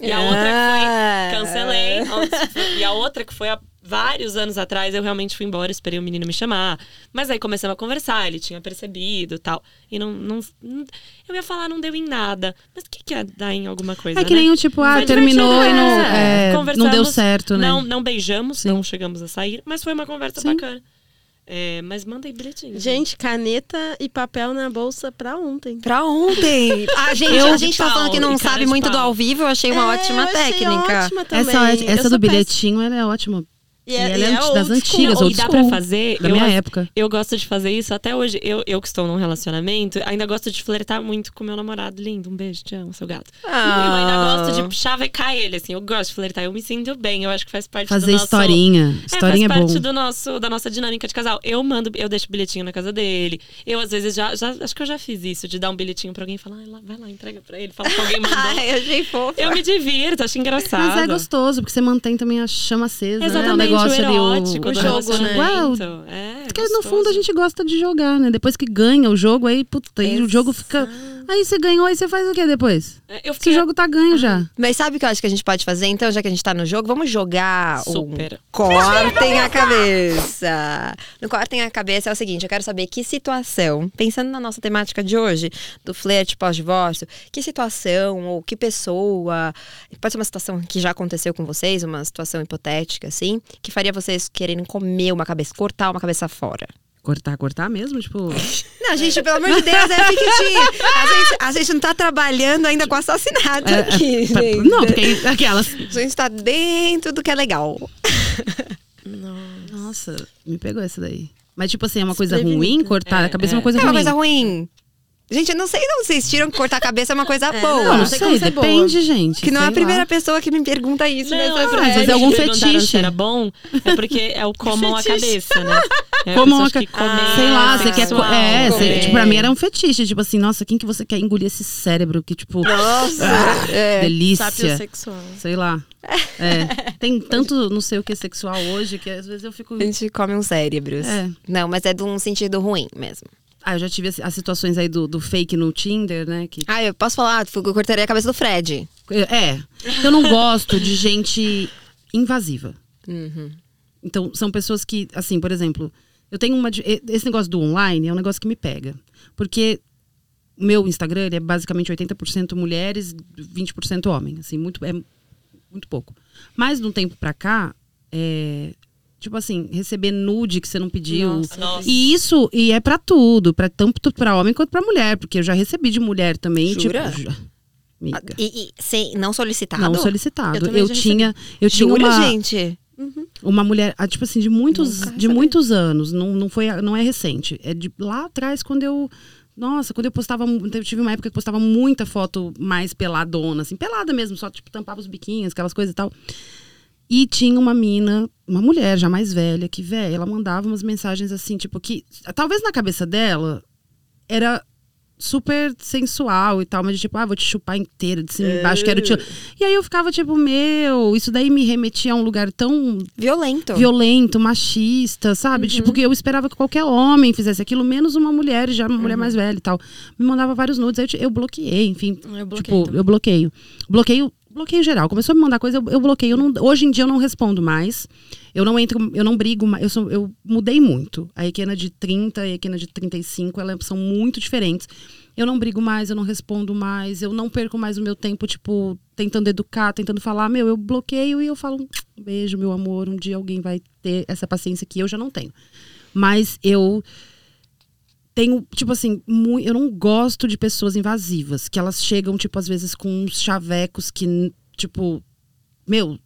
E a outra Ah. que foi, cancelei. E a outra que foi há vários anos atrás, eu realmente fui embora, esperei o menino me chamar. Mas aí começamos a conversar, ele tinha percebido e tal. E não, não, não- Eu ia falar, não deu em nada. Mas o que, que ia dar em alguma coisa? É que né? nem o tipo, ah, terminou e não, é. é, não deu certo, né? Não, não beijamos, Sim. não chegamos a sair, mas foi uma conversa Sim. bacana. É, mas manda aí bilhetinho. Gente, caneta e papel na bolsa pra ontem. Pra ontem. A gente, Eu a gente tá pau, falando que não sabe muito do pau. ao vivo, eu achei uma É, ótima eu achei técnica. ótima também. Essa, Eu essa sou do péssima. bilhetinho, ela é ótima. E é, ela é é das antigas, e dá school. pra fazer. Da eu, minha época. Eu gosto de fazer isso até hoje. Eu, eu que estou num relacionamento, ainda gosto de flertar muito com meu namorado lindo. Um beijo, te amo, seu gato. Ah. Eu ainda gosto de chavecar ele, assim. Eu gosto de flertar, eu me sinto bem. Eu acho que faz parte do Fazer nosso... historinha. É, Historinha é faz bom. parte do nosso, da nossa dinâmica de casal. Eu mando, eu deixo bilhetinho na casa dele. Eu, às vezes, já, já acho que eu já fiz isso, de dar um bilhetinho pra alguém e falar, "Ai, lá, vai lá, entrega pra ele, fala que alguém mandou. Ai, eu achei fofo. eu me divirto, acho engraçado. Mas é gostoso, porque você mantém também a chama acesa, né? O Exatamente, negócio o erótico o do jogo, né? Uau, É, Porque no gostoso. fundo a gente gosta de jogar, né? Depois que ganha o jogo, aí, puta, aí o jogo fica. Aí você ganhou, aí você faz o quê depois? É, Eu Se fiquei o jogo tá ganho já. Mas sabe o que eu acho que a gente pode fazer? Então, já que a gente tá no jogo, vamos jogar Super. um Cortem a Cabeça. No Cortem a Cabeça é o seguinte, eu quero saber que situação, pensando na nossa temática de hoje, do flerte pós-divórcio, que situação ou que pessoa, pode ser uma situação que já aconteceu com vocês, uma situação hipotética, assim, que faria vocês quererem comer uma cabeça, cortar uma cabeça fora. Cortar, cortar mesmo? Tipo. Não, gente, pelo amor de Deus, é fictício. A gente, a gente não tá trabalhando ainda com assassinato é, aqui, pra- gente. não, porque aquelas. A gente tá dentro do que é legal. Nossa, me pegou essa daí. Mas, tipo assim, é uma coisa ruim cortar a cabeça é uma coisa É uma ruim. coisa ruim. Gente, eu não sei não. Vocês tiram que cortar a cabeça é uma coisa boa. Não, não sei sei, como ser boa. depende, gente. que não é a primeira lá. pessoa que me pergunta isso. Não, nessa é frase. às vezes porque é algum fetiche. se era bom, é porque é o comam a cabeça, né? É Como pessoas uma que ca- comem Sei lá, você quer. sexual, É, você- tipo, pra mim era um fetiche. Tipo assim, nossa, quem que você quer engolir esse cérebro? Que, tipo. Nossa. ah, é. delícia. Sapiosexual. Sei lá. É. Tem tanto não sei o que sexual hoje que às vezes eu fico. A gente come uns cérebros. É. Não, mas é de um sentido ruim mesmo. Ah, eu já tive as, as situações aí do, do fake no Tinder, né? Que, Ah, eu posso falar? Eu cortaria a cabeça do Fred. é. Eu não gosto de gente invasiva. Uhum. Então, são pessoas que, assim, por exemplo, eu tenho uma. Esse negócio do online é um negócio que me pega. Porque o meu Instagram ele é basicamente 80% mulheres, 20% homem. Assim, muito, é muito pouco. Mas de um tempo pra cá, é. Tipo assim, receber nude que você não pediu. Nossa, Nossa. E isso, e é pra tudo, para tanto pra homem quanto pra mulher, porque eu já recebi de mulher também, Jura? tipo, amiga, E, e sem, não solicitado? não solicitado. Eu Eu, tinha, eu tinha Jura, uma gente? uma mulher, ah, tipo assim, de muitos, Nunca de muitos anos, não, não foi, não é recente, é de lá atrás quando eu nossa, quando eu postava, eu tive uma época que eu postava muita foto mais peladona, assim, pelada mesmo, só tipo tampava os biquinhos, aquelas coisas e tal. E tinha uma mina, uma mulher já mais velha, que, velho, ela mandava umas mensagens assim, tipo, que talvez na cabeça dela era super sensual e tal, mas de tipo, ah, vou te chupar inteira, de cima e embaixo, quero te. E aí eu ficava tipo, meu, isso daí me remetia a um lugar tão Violento. violento, machista, sabe? Tipo, que eu esperava que qualquer homem fizesse aquilo, menos uma mulher, já uma mulher mais velha e tal. Me mandava vários nudes, aí eu, eu bloqueei, enfim. Eu bloqueei tipo, também. eu bloqueio. Bloqueio, bloqueio geral. Começou a me mandar coisa, eu, eu bloqueio. Eu não- hoje em dia eu não respondo mais. Eu não entro, eu não brigo mais. Eu, eu mudei muito. A Equena de 30 e a Equena de 35, elas são muito diferentes. Eu não brigo mais, eu não respondo mais, eu não perco mais o meu tempo, tipo, tentando educar, tentando falar. Meu, eu bloqueio e eu falo, um beijo, meu amor, um dia alguém vai ter essa paciência que eu já não tenho. Mas eu tenho, tipo assim, eu não gosto de pessoas invasivas, que elas chegam, tipo, às vezes com uns chavecos que, tipo, meu,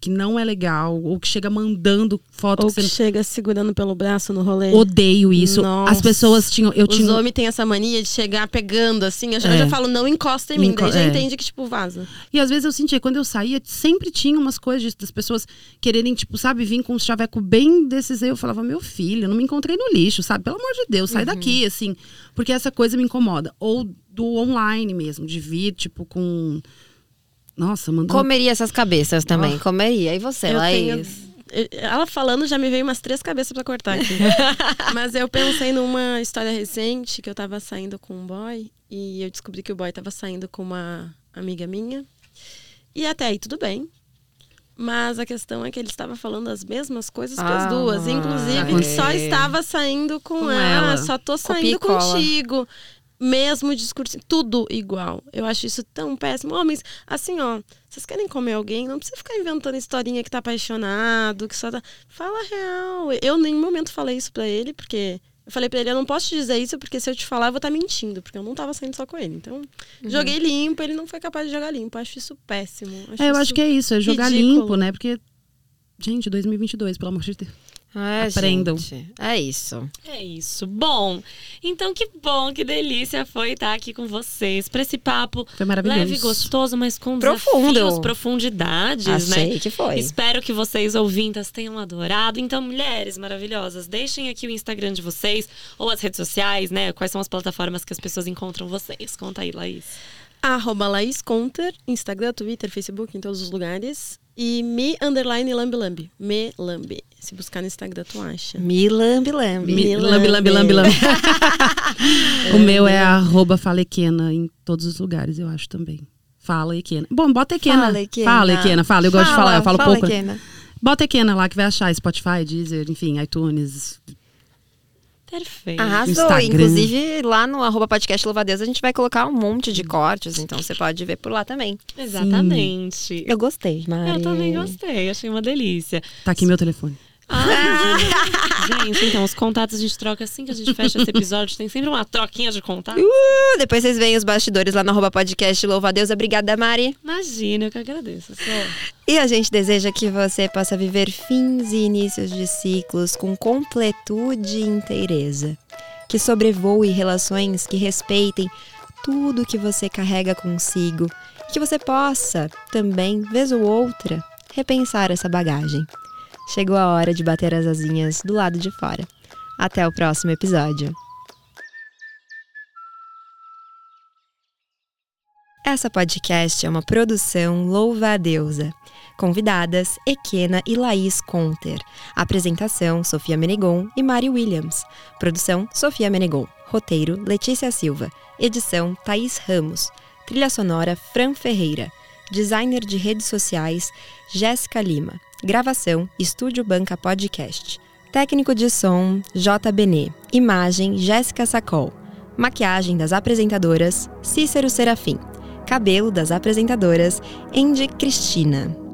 que não é legal, ou que chega mandando foto Ou que que você chega segurando pelo braço no rolê. Odeio isso. Nossa. As pessoas tinham. Eu Os tinha. homens têm essa mania de chegar pegando, assim. Eu já, É. eu já falo, não encosta em mim. Enco- Daí já é. entende que, tipo, vaza. E às vezes eu sentia, quando eu saía, sempre tinha umas coisas das pessoas quererem, tipo, sabe, vir com um chaveco bem desses aí. Eu falava, meu filho, eu não me encontrei no lixo, sabe? Pelo amor de Deus, sai daqui, assim. Porque essa coisa me incomoda. Ou do online mesmo, de vir, tipo, com. Nossa, mandando. Comeria essas cabeças também, comeria. E você, Eu Laís? tenho- Ela falando já me veio umas três cabeças pra cortar aqui. Mas eu pensei numa história recente que eu tava saindo com um boy e eu descobri que o boy tava saindo com uma amiga minha. E até aí tudo bem. Mas a questão é que ele estava falando as mesmas coisas para Ah, as duas. Inclusive, ok. só estava saindo com, Com ela. ela. Só tô Copia saindo cola. Mesmo discurso, tudo igual. Eu acho isso tão péssimo. Homens, assim, ó, vocês querem comer alguém, não precisa ficar inventando historinha que tá apaixonado, que só tá. Fala real. Eu em nenhum momento falei isso pra ele, porque. Eu falei pra ele, eu não posso te dizer isso, porque se eu te falar, eu vou estar mentindo, porque eu não tava saindo só com ele. Então, Uhum. joguei limpo, ele não foi capaz de jogar limpo. Acho isso péssimo. É, eu isso acho que é isso, é jogar ridículo. limpo, né? Porque. Gente, 2022, pelo amor de Deus. É, Aprendam. gente, É isso. É isso. Bom, então que bom, que delícia foi estar aqui com vocês para esse papo Foi maravilhoso. leve, gostoso, mas com Profundo. desafios, profundidades, Achei né? que foi. Espero que vocês ouvintas tenham adorado. Então, mulheres maravilhosas, deixem aqui o Instagram de vocês ou as redes sociais, né? Quais são as plataformas que as pessoas encontram vocês? Conta aí, Laís. Arroba Laís Conter, Instagram, Twitter, Facebook, em todos os lugares. E me underline lambi lambi. Me lambi. Se buscar no Instagram, tu acha. Me lambe, lambe. Me Lambe, lambe, lambe, lambe. o meu é arroba falequena em todos os lugares, eu acho também. Fala Equena. Bom, bota Equena. Fala, Equena. Fala, Equena. Fala, eu gosto de falar, eu falo fala, pouco. Equena. Bota Equena lá que vai achar Spotify, Deezer, enfim, iTunes. Perfeito. Arrasou. Instagram. Inclusive, lá no arroba podcast Louva a gente vai colocar um monte de cortes, então você pode ver por lá também. Exatamente. Eu gostei, Mari. Eu também gostei, achei uma delícia. Tá aqui meu telefone. Ah, gente, então, os contatos a gente troca assim que a gente fecha esse episódio. Tem sempre uma troquinha de contato. Uh, depois vocês veem os bastidores lá no arroba podcast Louva a Deus. Obrigada, Mari. Imagina, eu que agradeço. Só. E a gente deseja que você possa viver fins e inícios de ciclos com completude e inteireza. Que sobrevoe relações que respeitem tudo que você carrega consigo. E que você possa, também, vez ou outra, repensar essa bagagem. Chegou a hora de bater as asinhas do lado de fora. Até o próximo episódio. Essa podcast é uma produção Louva a Deusa. Convidadas, Equena e Laís Conter. Apresentação, Sofia Menegon e Mari Williams. Produção, Sofia Menegon. Roteiro, Letícia Silva. Edição, Thaís Ramos. Trilha sonora, Fran Ferreira. Designer de redes sociais, Jéssica Lima. Gravação, Estúdio Banca Podcast. Técnico de som, J. Benê. Imagem, Jéssica Sacol. Maquiagem das apresentadoras, Cícero Serafim. Cabelo das apresentadoras, Andy Cristina.